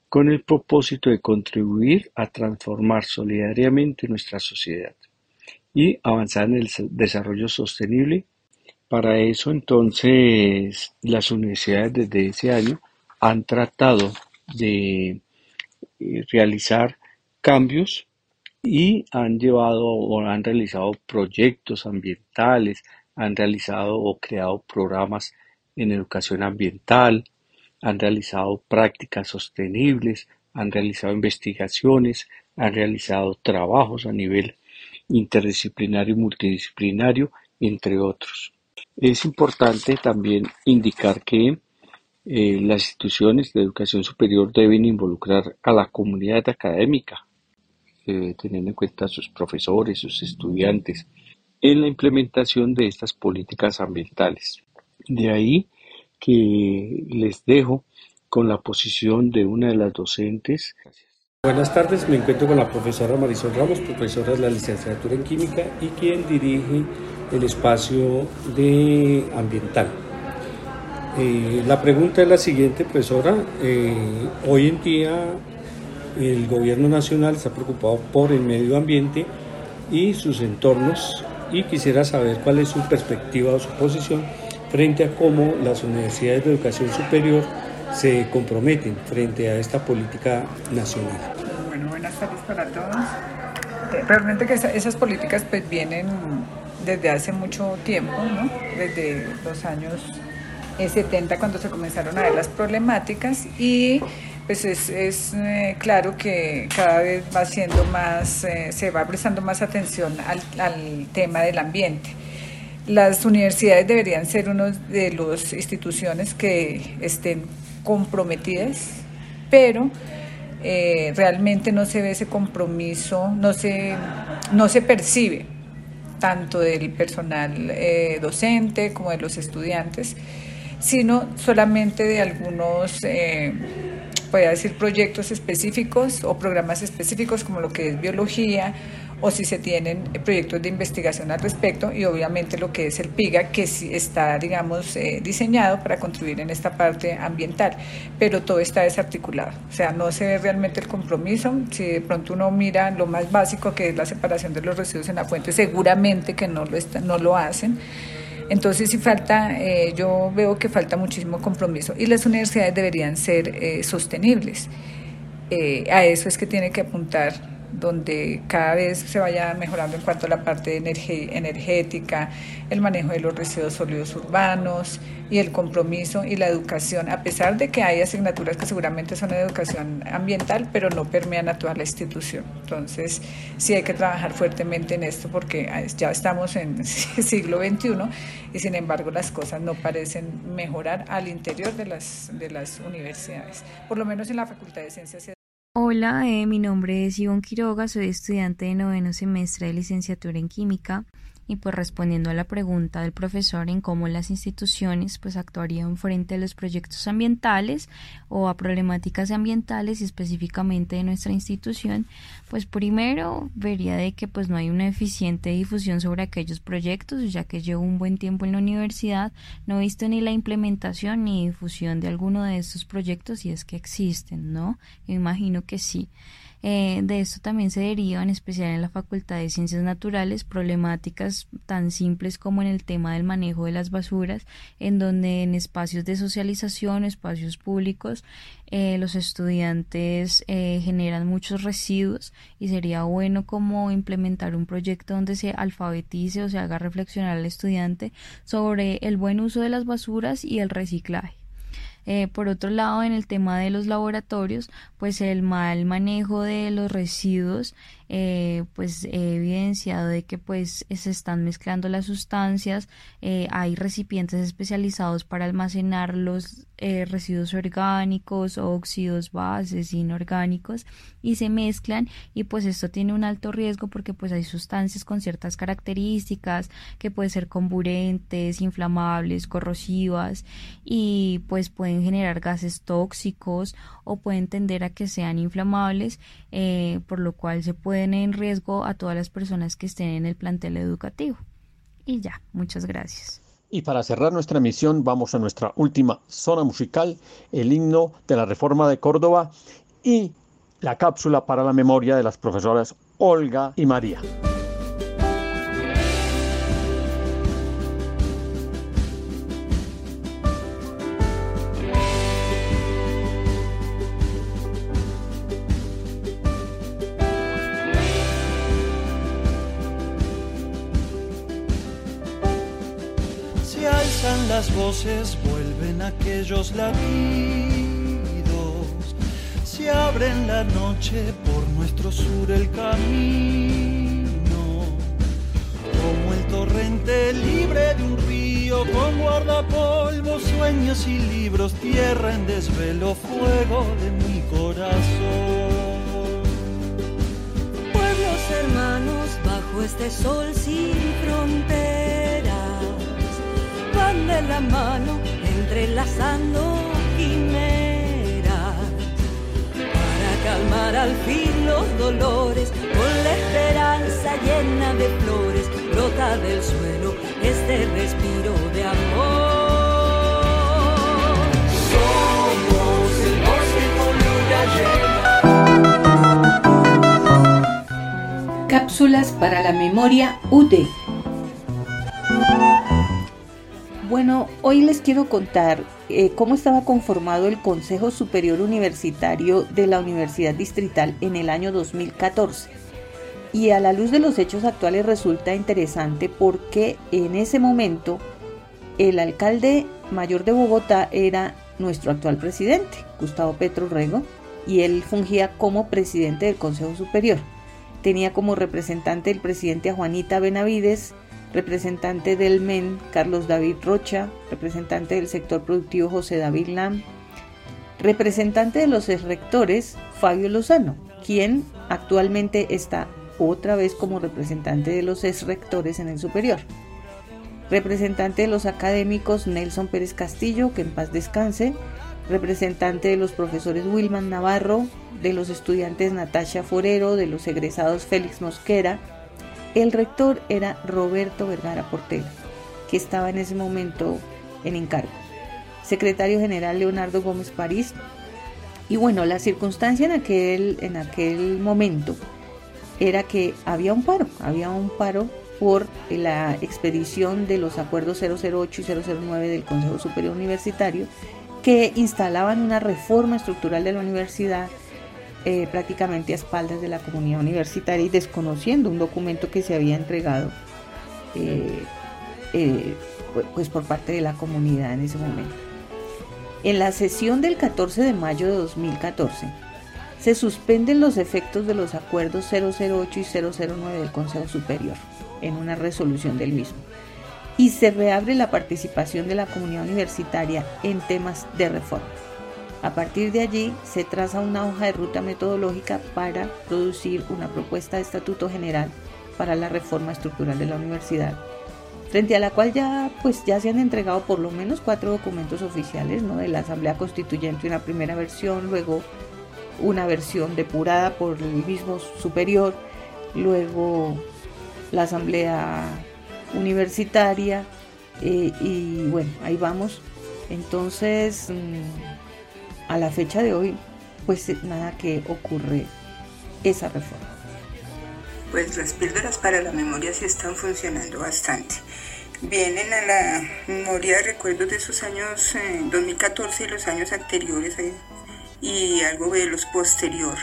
con el propósito de contribuir a transformar solidariamente nuestra sociedad y avanzar en el desarrollo sostenible. Para eso entonces las universidades desde ese año han tratado de eh, realizar cambios y han llevado o han realizado proyectos ambientales, han realizado o creado programas en educación ambiental, han realizado prácticas sostenibles, han realizado investigaciones, han realizado trabajos a nivel interdisciplinario y multidisciplinario, entre otros. Es importante también indicar que eh, las instituciones de educación superior deben involucrar a la comunidad académica, eh, teniendo en cuenta a sus profesores, sus estudiantes, en la implementación de estas políticas ambientales. De ahí que les dejo con la posición de una de las docentes. Buenas tardes, me encuentro con la profesora Marisol Ramos, profesora de la licenciatura en química y quien dirige el espacio de ambiental. Eh, la pregunta es la siguiente, profesora. Eh, hoy en día el gobierno nacional está preocupado por el medio ambiente y sus entornos y quisiera saber cuál es su perspectiva o su posición frente a cómo las universidades de educación superior se comprometen frente a esta política nacional. Bueno, buenas tardes para todos. Eh, realmente que esas políticas pues vienen desde hace mucho tiempo, ¿no? desde los años 70 cuando se comenzaron a ver las problemáticas y pues es, eh, claro que cada vez va siendo más, eh, se va prestando más atención al, al, tema del ambiente. Las universidades deberían ser una de las instituciones que estén comprometidas, pero eh, realmente no se ve ese compromiso, no se, no se percibe tanto del personal docente como de los estudiantes sino solamente de algunos, eh, decir, proyectos específicos o programas específicos como lo que es biología o si se tienen proyectos de investigación al respecto y obviamente lo que es el PIGA que está, digamos, eh, diseñado para contribuir en esta parte ambiental, pero todo está desarticulado, o sea, no se ve realmente el compromiso, si de pronto uno mira lo más básico que es la separación de los residuos en la fuente, seguramente que no lo, no lo hacen. Entonces, si falta, eh, yo veo que falta muchísimo compromiso y las universidades deberían ser eh, sostenibles. Eh, a eso es que tiene que apuntar donde cada vez se vaya mejorando en cuanto a la parte energética, el manejo de los residuos sólidos urbanos y el compromiso y la educación, a pesar de que hay asignaturas que seguramente son de educación ambiental, pero no permean a toda la institución. Entonces, sí hay que trabajar fuertemente en esto porque ya estamos en siglo XXI y sin embargo las cosas no parecen mejorar al interior de las, de las universidades, por lo menos en la Facultad de Ciencias Hola, eh, mi nombre es Ivonne Quiroga, soy estudiante de noveno semestre de licenciatura en química y pues respondiendo a la pregunta del profesor en cómo las instituciones pues actuarían frente a los proyectos ambientales o a problemáticas ambientales y específicamente de nuestra institución, pues primero vería de que pues no hay una eficiente difusión sobre aquellos proyectos, ya que llevo un buen tiempo en la universidad, no he visto ni la implementación ni difusión de alguno de estos proyectos y es que existen, ¿no? Me imagino que sí. Eh, de esto también se deriva, en especial en la Facultad de Ciencias Naturales, problemáticas tan simples como en el tema del manejo de las basuras, en donde en espacios de socialización, espacios públicos, eh, los estudiantes eh, generan muchos residuos y sería bueno como implementar un proyecto donde se alfabetice o se haga reflexionar al estudiante sobre el buen uso de las basuras y el reciclaje. Eh, por otro lado, en el tema de los laboratorios, pues el mal manejo de los residuos eh, pues he evidenciado de que pues se están mezclando las sustancias, eh, hay recipientes especializados para almacenar los eh, residuos orgánicos, óxidos, bases, inorgánicos y se mezclan y pues esto tiene un alto riesgo porque pues hay sustancias con ciertas características que pueden ser comburentes, inflamables, corrosivas y pues pueden generar gases tóxicos o pueden tender a que sean inflamables eh, por lo cual se pueden en riesgo a todas las personas que estén en el plantel educativo. Y ya, muchas gracias. Y para cerrar nuestra emisión vamos a nuestra última zona musical, el himno de la Reforma de Córdoba y la cápsula para la memoria de las profesoras Olga y María. Las voces vuelven aquellos latidos, se abre en la noche por nuestro sur el camino, como el torrente libre de un río con guardapolvos, sueños y libros, tierra en desvelo, fuego de mi corazón. Pueblos hermanos bajo este sol sin fronteras van de la mano entrelazando quimeras para calmar al fin los dolores con la esperanza llena de flores brota del suelo este respiro de amor. Llena. Cápsulas para la memoria UD bueno, hoy les quiero contar eh, cómo estaba conformado el Consejo Superior Universitario de la Universidad Distrital en el año 2014. Y a la luz de los hechos actuales resulta interesante porque en ese momento el alcalde mayor de Bogotá era nuestro actual presidente, Gustavo Petro Rego, y él fungía como presidente del Consejo Superior. Tenía como representante el presidente a Juanita Benavides, representante del MEN Carlos David Rocha, representante del sector productivo José David Lam, representante de los rectores Fabio Lozano, quien actualmente está otra vez como representante de los rectores en el superior. Representante de los académicos Nelson Pérez Castillo, que en paz descanse. Representante de los profesores Wilman Navarro, de los estudiantes Natasha Forero, de los egresados Félix Mosquera, el rector era Roberto Vergara Portela, que estaba en ese momento en encargo. Secretario general Leonardo Gómez París. Y bueno, la circunstancia en aquel, en aquel momento era que había un paro, había un paro por la expedición de los acuerdos 008 y 009 del Consejo Superior Universitario que instalaban una reforma estructural de la universidad eh, prácticamente a espaldas de la comunidad universitaria y desconociendo un documento que se había entregado eh, eh, pues por parte de la comunidad en ese momento. En la sesión del 14 de mayo de 2014 se suspenden los efectos de los acuerdos 008 y 009 del Consejo Superior en una resolución del mismo y se reabre la participación de la comunidad universitaria en temas de reforma. A partir de allí se traza una hoja de ruta metodológica para producir una propuesta de estatuto general para la reforma estructural de la universidad, frente a la cual ya pues ya se han entregado por lo menos cuatro documentos oficiales, ¿no? de la Asamblea Constituyente una primera versión, luego una versión depurada por el mismo superior, luego la Asamblea Universitaria eh, y bueno, ahí vamos. Entonces, mm, a la fecha de hoy, pues nada que ocurre esa reforma. Pues las píldoras para la memoria sí están funcionando bastante. Vienen a la memoria recuerdos de esos años 2014 eh, y los años anteriores y algo de los posterior.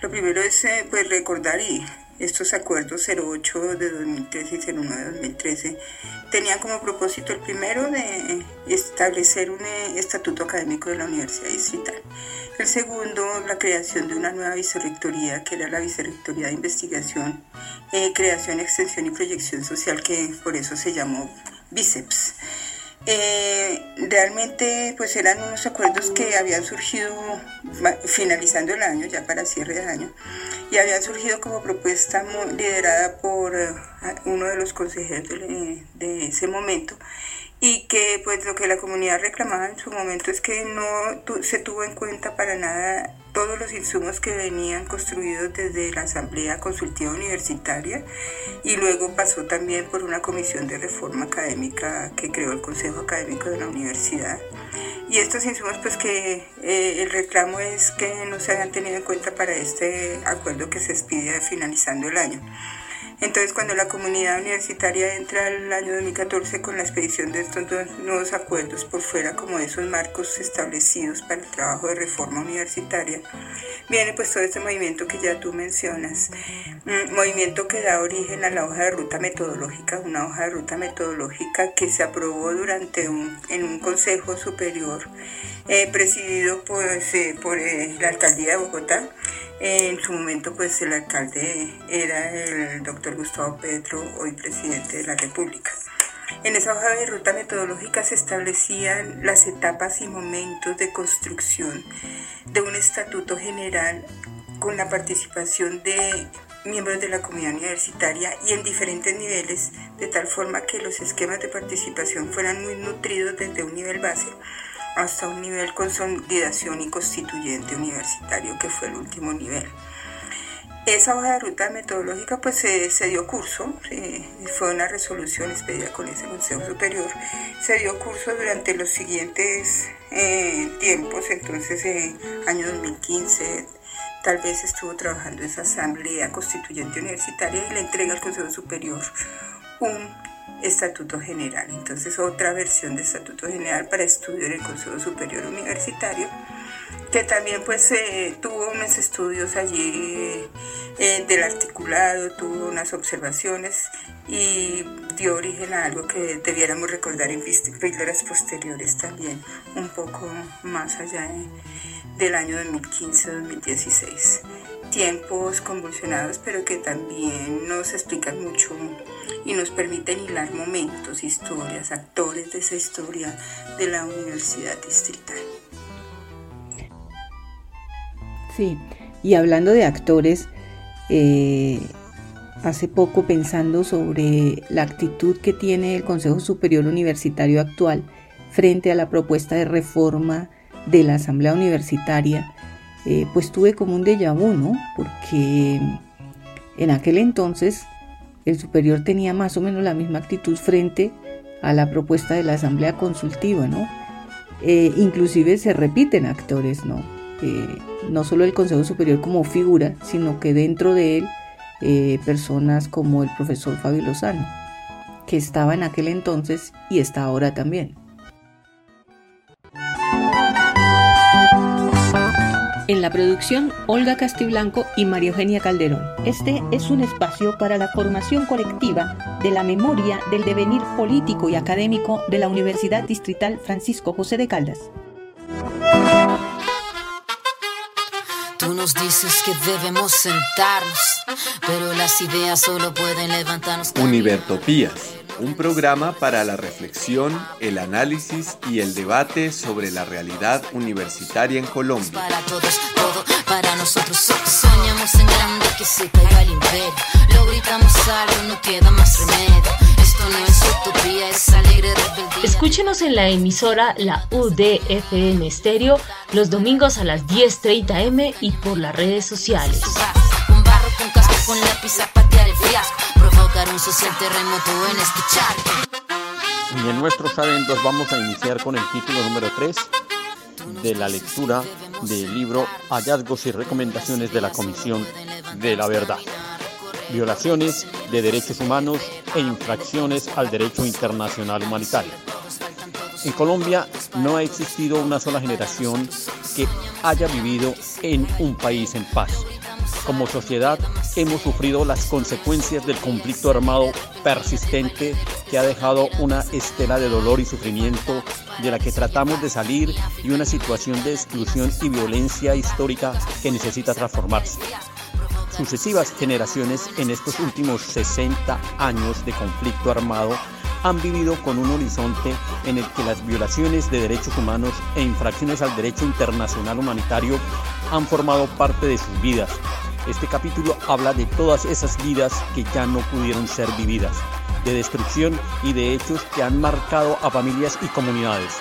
Lo primero es eh, pues recordar y estos acuerdos 08 de 2013 y 01 de 2013 tenían como propósito el primero de establecer un eh, estatuto académico de la Universidad Distrital. El segundo, la creación de una nueva vicerrectoría, que era la Vicerrectoría de Investigación, eh, Creación, Extensión y Proyección Social, que por eso se llamó BICEPS. Eh, realmente pues eran unos acuerdos que habían surgido finalizando el año, ya para cierre de año, y habían surgido como propuesta liderada por eh, uno de los consejeros de, ese momento y que pues lo que la comunidad reclamaba en su momento es que no se tuvo en cuenta para nada todos los insumos que venían construidos desde la Asamblea Consultiva Universitaria y luego pasó también por una comisión de reforma académica que creó el Consejo Académico de la Universidad. Y estos insumos, pues que eh, el reclamo es que no se hayan tenido en cuenta para este acuerdo que se expide finalizando el año. Entonces, cuando la comunidad universitaria entra al año 2014 con la expedición de estos dos nuevos acuerdos por fuera como esos marcos establecidos para el trabajo de reforma universitaria, viene pues todo este movimiento que ya tú mencionas, un movimiento que da origen a la hoja de ruta metodológica, una hoja de ruta metodológica que se aprobó durante un, en un consejo superior eh, presidido pues, eh, por eh, la alcaldía de Bogotá. En su momento, pues el alcalde era el doctor Gustavo Petro, hoy presidente de la República. En esa hoja de ruta metodológica se establecían las etapas y momentos de construcción de un estatuto general con la participación de miembros de la comunidad universitaria y en diferentes niveles, de tal forma que los esquemas de participación fueran muy nutridos desde un nivel base hasta un nivel consolidación y constituyente universitario, que fue el último nivel. Esa hoja de ruta metodológica pues se, dio curso, fue una resolución expedida con ese Consejo Superior, se dio curso durante los siguientes eh, tiempos, entonces eh, año 2015 tal vez estuvo trabajando esa asamblea constituyente universitaria y le entrega al Consejo Superior un Estatuto General. Entonces otra versión de Estatuto General para estudio en el Consejo Superior Universitario, que también pues eh, tuvo unos estudios allí eh, del articulado, tuvo unas observaciones y dio origen a algo que debiéramos recordar en píldoras posteriores también, un poco más allá del año 2015-2016 tiempos convulsionados, pero que también nos explican mucho y nos permiten hilar momentos, historias, actores de esa historia de la Universidad Distrital. Sí, y hablando de actores, eh, hace poco pensando sobre la actitud que tiene el Consejo Superior Universitario actual frente a la propuesta de reforma de la Asamblea Universitaria, eh, pues tuve como un déjà vu, ¿no? Porque en aquel entonces el superior tenía más o menos la misma actitud frente a la propuesta de la asamblea consultiva, ¿no? Eh, inclusive se repiten actores, ¿no? Eh, no solo el Consejo Superior como figura, sino que dentro de él personas como el profesor Fabio Lozano, que estaba en aquel entonces y está ahora también. En la producción, Olga Castiblanco y María Eugenia Calderón. Este es un espacio para la formación colectiva de la memoria del devenir político y académico de la Universidad Distrital Francisco José de Caldas. Nos dices que debemos sentarnos, pero las ideas solo pueden levantarnos. Univertopías un programa para la reflexión, el análisis y el debate sobre la realidad universitaria en Colombia. Para todos, todo para nosotros. Soñamos en grande que se caiga el imperio. Lo gritamos algo, no queda más remedio. Esto no es utopía, es alegre rebeldía. Escúchenos en la emisora La UDFM Estéreo los domingos a las 10:30 m y por las redes sociales. Con barro, con casco, con lápiz a patear el fiasco un social terremoto en este Y en nuestros adendos vamos a iniciar con el título número 3 de la lectura del libro Hallazgos y Recomendaciones de la Comisión de la Verdad. Violaciones de derechos humanos e infracciones al derecho internacional humanitario. En Colombia no ha existido una sola generación que haya vivido en un país en paz. Como sociedad hemos sufrido las consecuencias del conflicto armado persistente que ha dejado una estela de dolor y sufrimiento de la que tratamos de salir y una situación de exclusión y violencia histórica que necesita transformarse. Sucesivas generaciones en estos últimos 60 años de conflicto armado han vivido con un horizonte en el que las violaciones de derechos humanos e infracciones al derecho internacional humanitario han formado parte de sus vidas. Este capítulo habla de todas esas vidas que ya no pudieron ser vividas, de destrucción y de hechos que han marcado a familias y comunidades.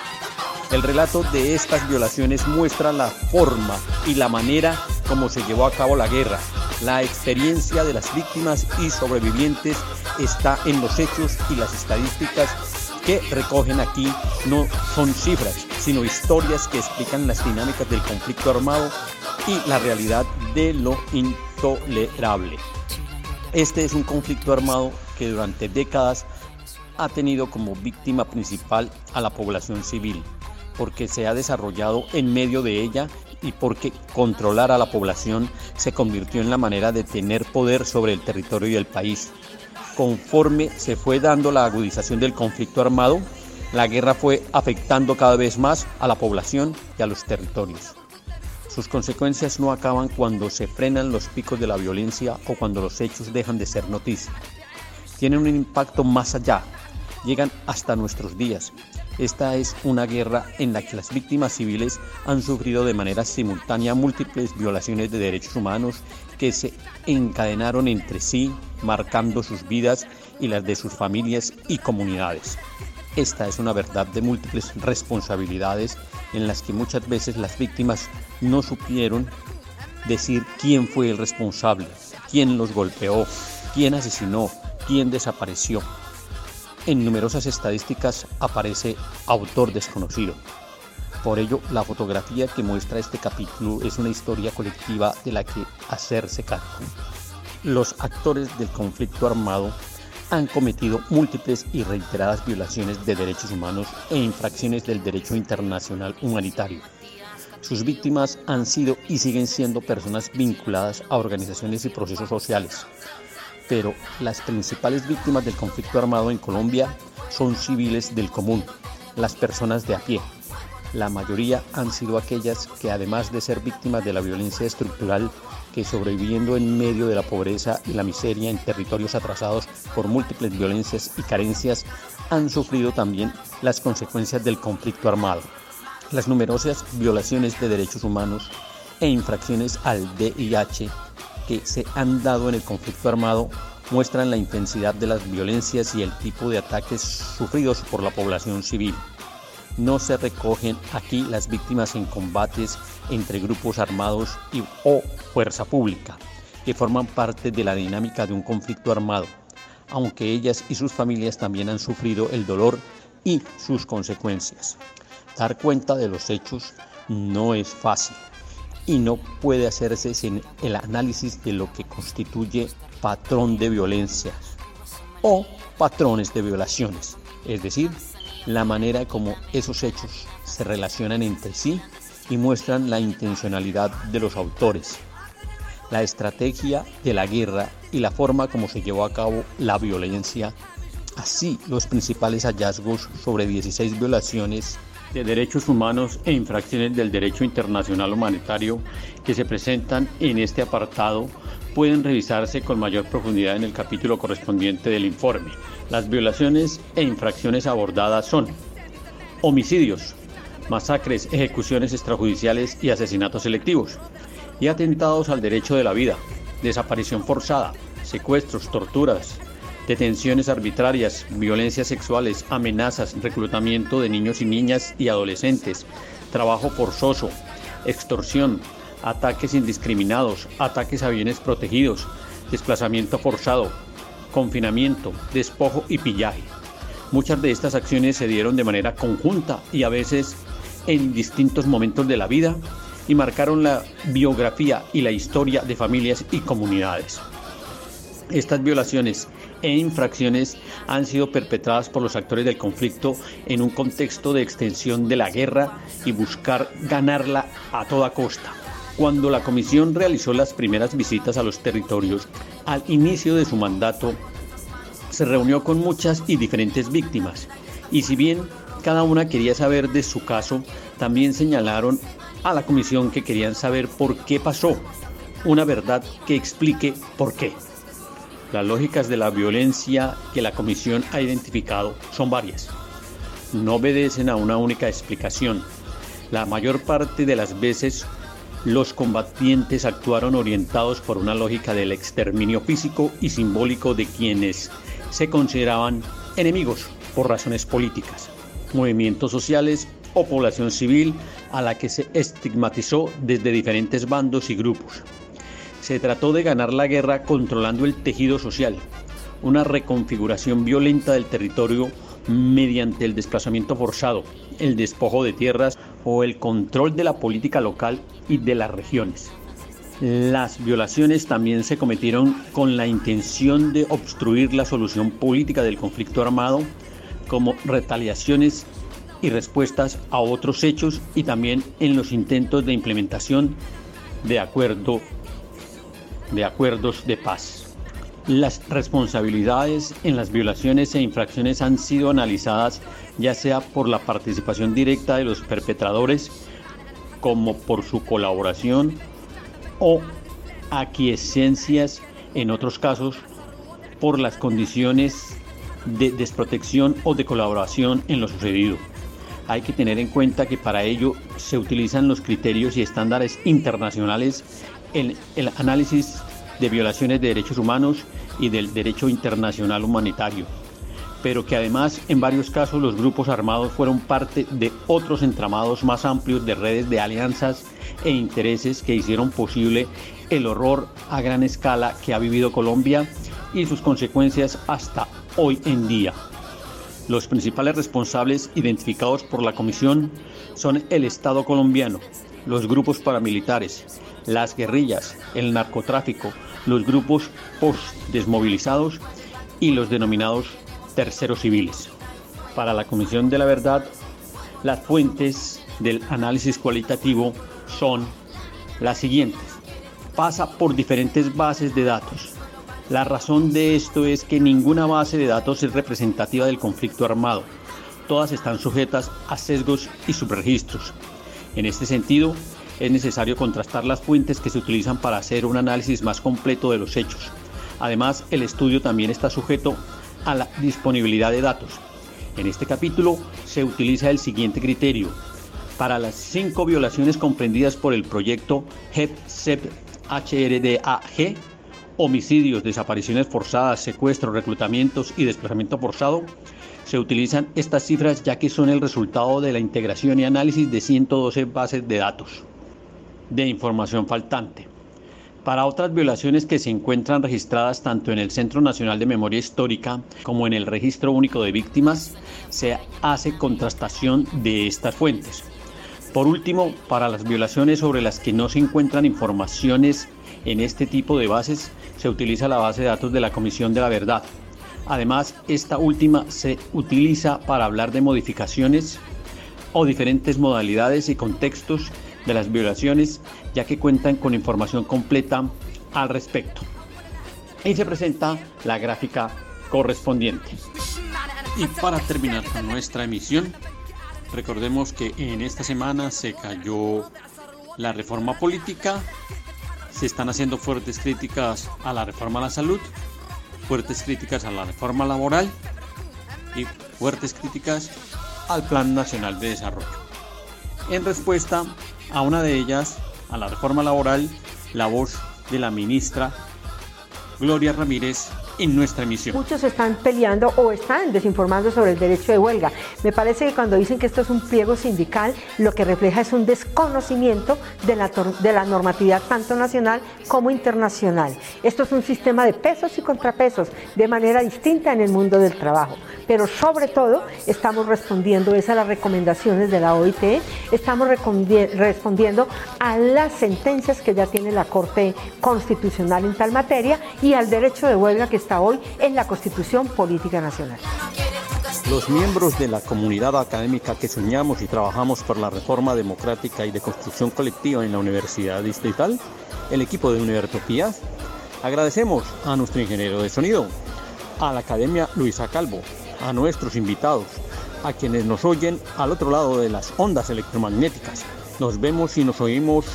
El relato de estas violaciones muestra la forma y la manera como se llevó a cabo la guerra. La experiencia de las víctimas y sobrevivientes está en los hechos y las estadísticas que recogen aquí no son cifras, sino historias que explican las dinámicas del conflicto armado y la realidad de lo intolerable. Este es un conflicto armado que durante décadas ha tenido como víctima principal a la población civil, porque se ha desarrollado en medio de ella y porque controlar a la población se convirtió en la manera de tener poder sobre el territorio y el país. Conforme se fue dando la agudización del conflicto armado, la guerra fue afectando cada vez más a la población y a los territorios. Sus consecuencias no acaban cuando se frenan los picos de la violencia o cuando los hechos dejan de ser noticia. Tienen un impacto más allá, llegan hasta nuestros días. Esta es una guerra en la que las víctimas civiles han sufrido de manera simultánea múltiples violaciones de derechos humanos que se encadenaron entre sí, marcando sus vidas y las de sus familias y comunidades. Esta es una verdad de múltiples responsabilidades en las que muchas veces las víctimas no supieron decir quién fue el responsable, quién los golpeó, quién asesinó, quién desapareció. En numerosas estadísticas aparece autor desconocido. Por ello, la fotografía que muestra este capítulo es una historia colectiva de la que hacerse cargo. Los actores del conflicto armado han cometido múltiples y reiteradas violaciones de derechos humanos e infracciones del derecho internacional humanitario. Sus víctimas han sido y siguen siendo personas vinculadas a organizaciones y procesos sociales, pero las principales víctimas del conflicto armado en Colombia son civiles del común, las personas de a pie. La mayoría han sido aquellas que además de ser víctimas de la violencia estructural, que sobreviviendo en medio de la pobreza y la miseria en territorios atrasados por múltiples violencias y carencias, han sufrido también las consecuencias del conflicto armado. Las numerosas violaciones de derechos humanos e infracciones al DIH que se han dado en el conflicto armado muestran la intensidad de las violencias y el tipo de ataques sufridos por la población civil. No se recogen aquí las víctimas en combates entre grupos armados y, o fuerza pública, que forman parte de la dinámica de un conflicto armado, aunque ellas y sus familias también han sufrido el dolor y sus consecuencias. Dar cuenta de los hechos no es fácil y no puede hacerse sin el análisis de lo que constituye patrón de violencia o patrones de violaciones, es decir, la manera como esos hechos se relacionan entre sí y muestran la intencionalidad de los autores, la estrategia de la guerra y la forma como se llevó a cabo la violencia, así los principales hallazgos sobre 16 violaciones de derechos humanos e infracciones del derecho internacional humanitario que se presentan en este apartado pueden revisarse con mayor profundidad en el capítulo correspondiente del informe. Las violaciones e infracciones abordadas son homicidios, masacres, ejecuciones extrajudiciales y asesinatos selectivos, y atentados al derecho de la vida, desaparición forzada, secuestros, torturas, detenciones arbitrarias, violencias sexuales, amenazas, reclutamiento de niños y niñas y adolescentes, trabajo forzoso, extorsión, ataques indiscriminados, ataques a bienes protegidos, desplazamiento forzado, confinamiento, despojo y pillaje. Muchas de estas acciones se dieron de manera conjunta y a veces en distintos momentos de la vida y marcaron la biografía y la historia de familias y comunidades. Estas violaciones e infracciones han sido perpetradas por los actores del conflicto en un contexto de extensión de la guerra y buscar ganarla a toda costa. Cuando la comisión realizó las primeras visitas a los territorios, al inicio de su mandato, se reunió con muchas y diferentes víctimas. Y si bien cada una quería saber de su caso, también señalaron a la comisión que querían saber por qué pasó, una verdad que explique por qué. Las lógicas de la violencia que la comisión ha identificado son varias. No obedecen a una única explicación. La mayor parte de las veces los combatientes actuaron orientados por una lógica del exterminio físico y simbólico de quienes se consideraban enemigos por razones políticas, movimientos sociales o población civil a la que se estigmatizó desde diferentes bandos y grupos. Se trató de ganar la guerra controlando el tejido social, una reconfiguración violenta del territorio mediante el desplazamiento forzado, el despojo de tierras o el control de la política local y de las regiones. Las violaciones también se cometieron con la intención de obstruir la solución política del conflicto armado como retaliaciones y respuestas a otros hechos y también en los intentos de implementación de, acuerdo, de acuerdos de paz. Las responsabilidades en las violaciones e infracciones han sido analizadas ya sea por la participación directa de los perpetradores como por su colaboración o aquiescencias en otros casos por las condiciones de desprotección o de colaboración en lo sucedido. Hay que tener en cuenta que para ello se utilizan los criterios y estándares internacionales en el análisis de violaciones de derechos humanos y del derecho internacional humanitario, pero que además en varios casos los grupos armados fueron parte de otros entramados más amplios de redes de alianzas e intereses que hicieron posible el horror a gran escala que ha vivido Colombia y sus consecuencias hasta hoy en día. Los principales responsables identificados por la Comisión son el Estado colombiano, los grupos paramilitares, las guerrillas, el narcotráfico, los grupos post-desmovilizados y los denominados terceros civiles. Para la Comisión de la Verdad, las fuentes del análisis cualitativo son las siguientes. Pasa por diferentes bases de datos. La razón de esto es que ninguna base de datos es representativa del conflicto armado. Todas están sujetas a sesgos y subregistros. En este sentido, es necesario contrastar las fuentes que se utilizan para hacer un análisis más completo de los hechos. Además, el estudio también está sujeto a la disponibilidad de datos. En este capítulo se utiliza el siguiente criterio. Para las cinco violaciones comprendidas por el proyecto HEP-SEP-HRDAG, homicidios, desapariciones forzadas, secuestros, reclutamientos y desplazamiento forzado, se utilizan estas cifras ya que son el resultado de la integración y análisis de 112 bases de datos de información faltante. Para otras violaciones que se encuentran registradas tanto en el Centro Nacional de Memoria Histórica como en el Registro Único de Víctimas, se hace contrastación de estas fuentes. Por último, para las violaciones sobre las que no se encuentran informaciones en este tipo de bases, se utiliza la base de datos de la Comisión de la Verdad. Además, esta última se utiliza para hablar de modificaciones o diferentes modalidades y contextos de las violaciones, ya que cuentan con información completa al respecto. Y se presenta la gráfica correspondiente. Y para terminar con nuestra emisión, recordemos que en esta semana se cayó la reforma política, se están haciendo fuertes críticas a la reforma a la salud, fuertes críticas a la reforma laboral y fuertes críticas al Plan Nacional de Desarrollo. En respuesta a una de ellas, a la reforma laboral, la voz de la ministra Gloria Ramírez en nuestra emisión. Muchos están peleando o están desinformando sobre el derecho de huelga. Me parece que cuando dicen que esto es un pliego sindical, lo que refleja es un desconocimiento de la, de la normatividad tanto nacional como internacional. Esto es un sistema de pesos y contrapesos de manera distinta en el mundo del trabajo. Pero sobre todo estamos respondiendo a las recomendaciones de la OIT, estamos respondiendo a las sentencias que ya tiene la Corte Constitucional en tal materia y al derecho de huelga que está hoy en la Constitución Política Nacional. los miembros de la comunidad académica que soñamos y trabajamos por la reforma democrática y de construcción colectiva en la Universidad Distrital, el equipo de Univertopías, agradecemos a nuestro ingeniero de sonido, a la Academia Luisa Calvo, a nuestros invitados, a quienes nos oyen al otro lado de las ondas electromagnéticas. Nos vemos y nos oímos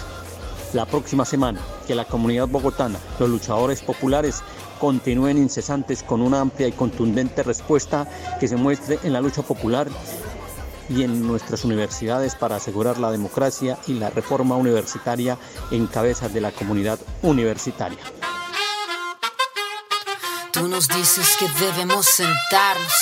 la próxima semana. Que la comunidad bogotana, los luchadores populares, continúen incesantes con una amplia y contundente respuesta que se muestre en la lucha popular y en nuestras universidades para asegurar la democracia y la reforma universitaria en cabeza de la comunidad universitaria. Tú nos dices que debemos sentarnos,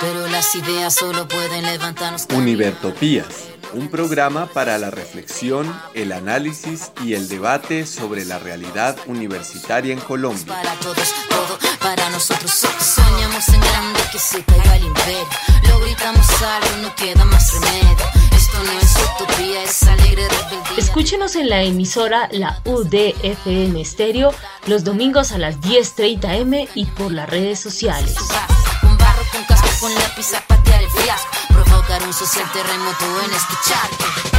pero las ideas solo pueden levantarnos. Univertopías, un programa para la reflexión, el análisis y el debate sobre la realidad universitaria en Colombia. Para todos, todo para nosotros. Soñamos en grande que se caiga el imperio. Lo gritamos algo, no queda más remedio. Esto no es utopía, es alegre rebeldía. Escúchenos en la emisora La UDFM Estéreo los domingos a las 10.30 m y por las redes sociales. Con barro, con casco, con lápiz a patear el fiasco. Un social terremoto en este charco.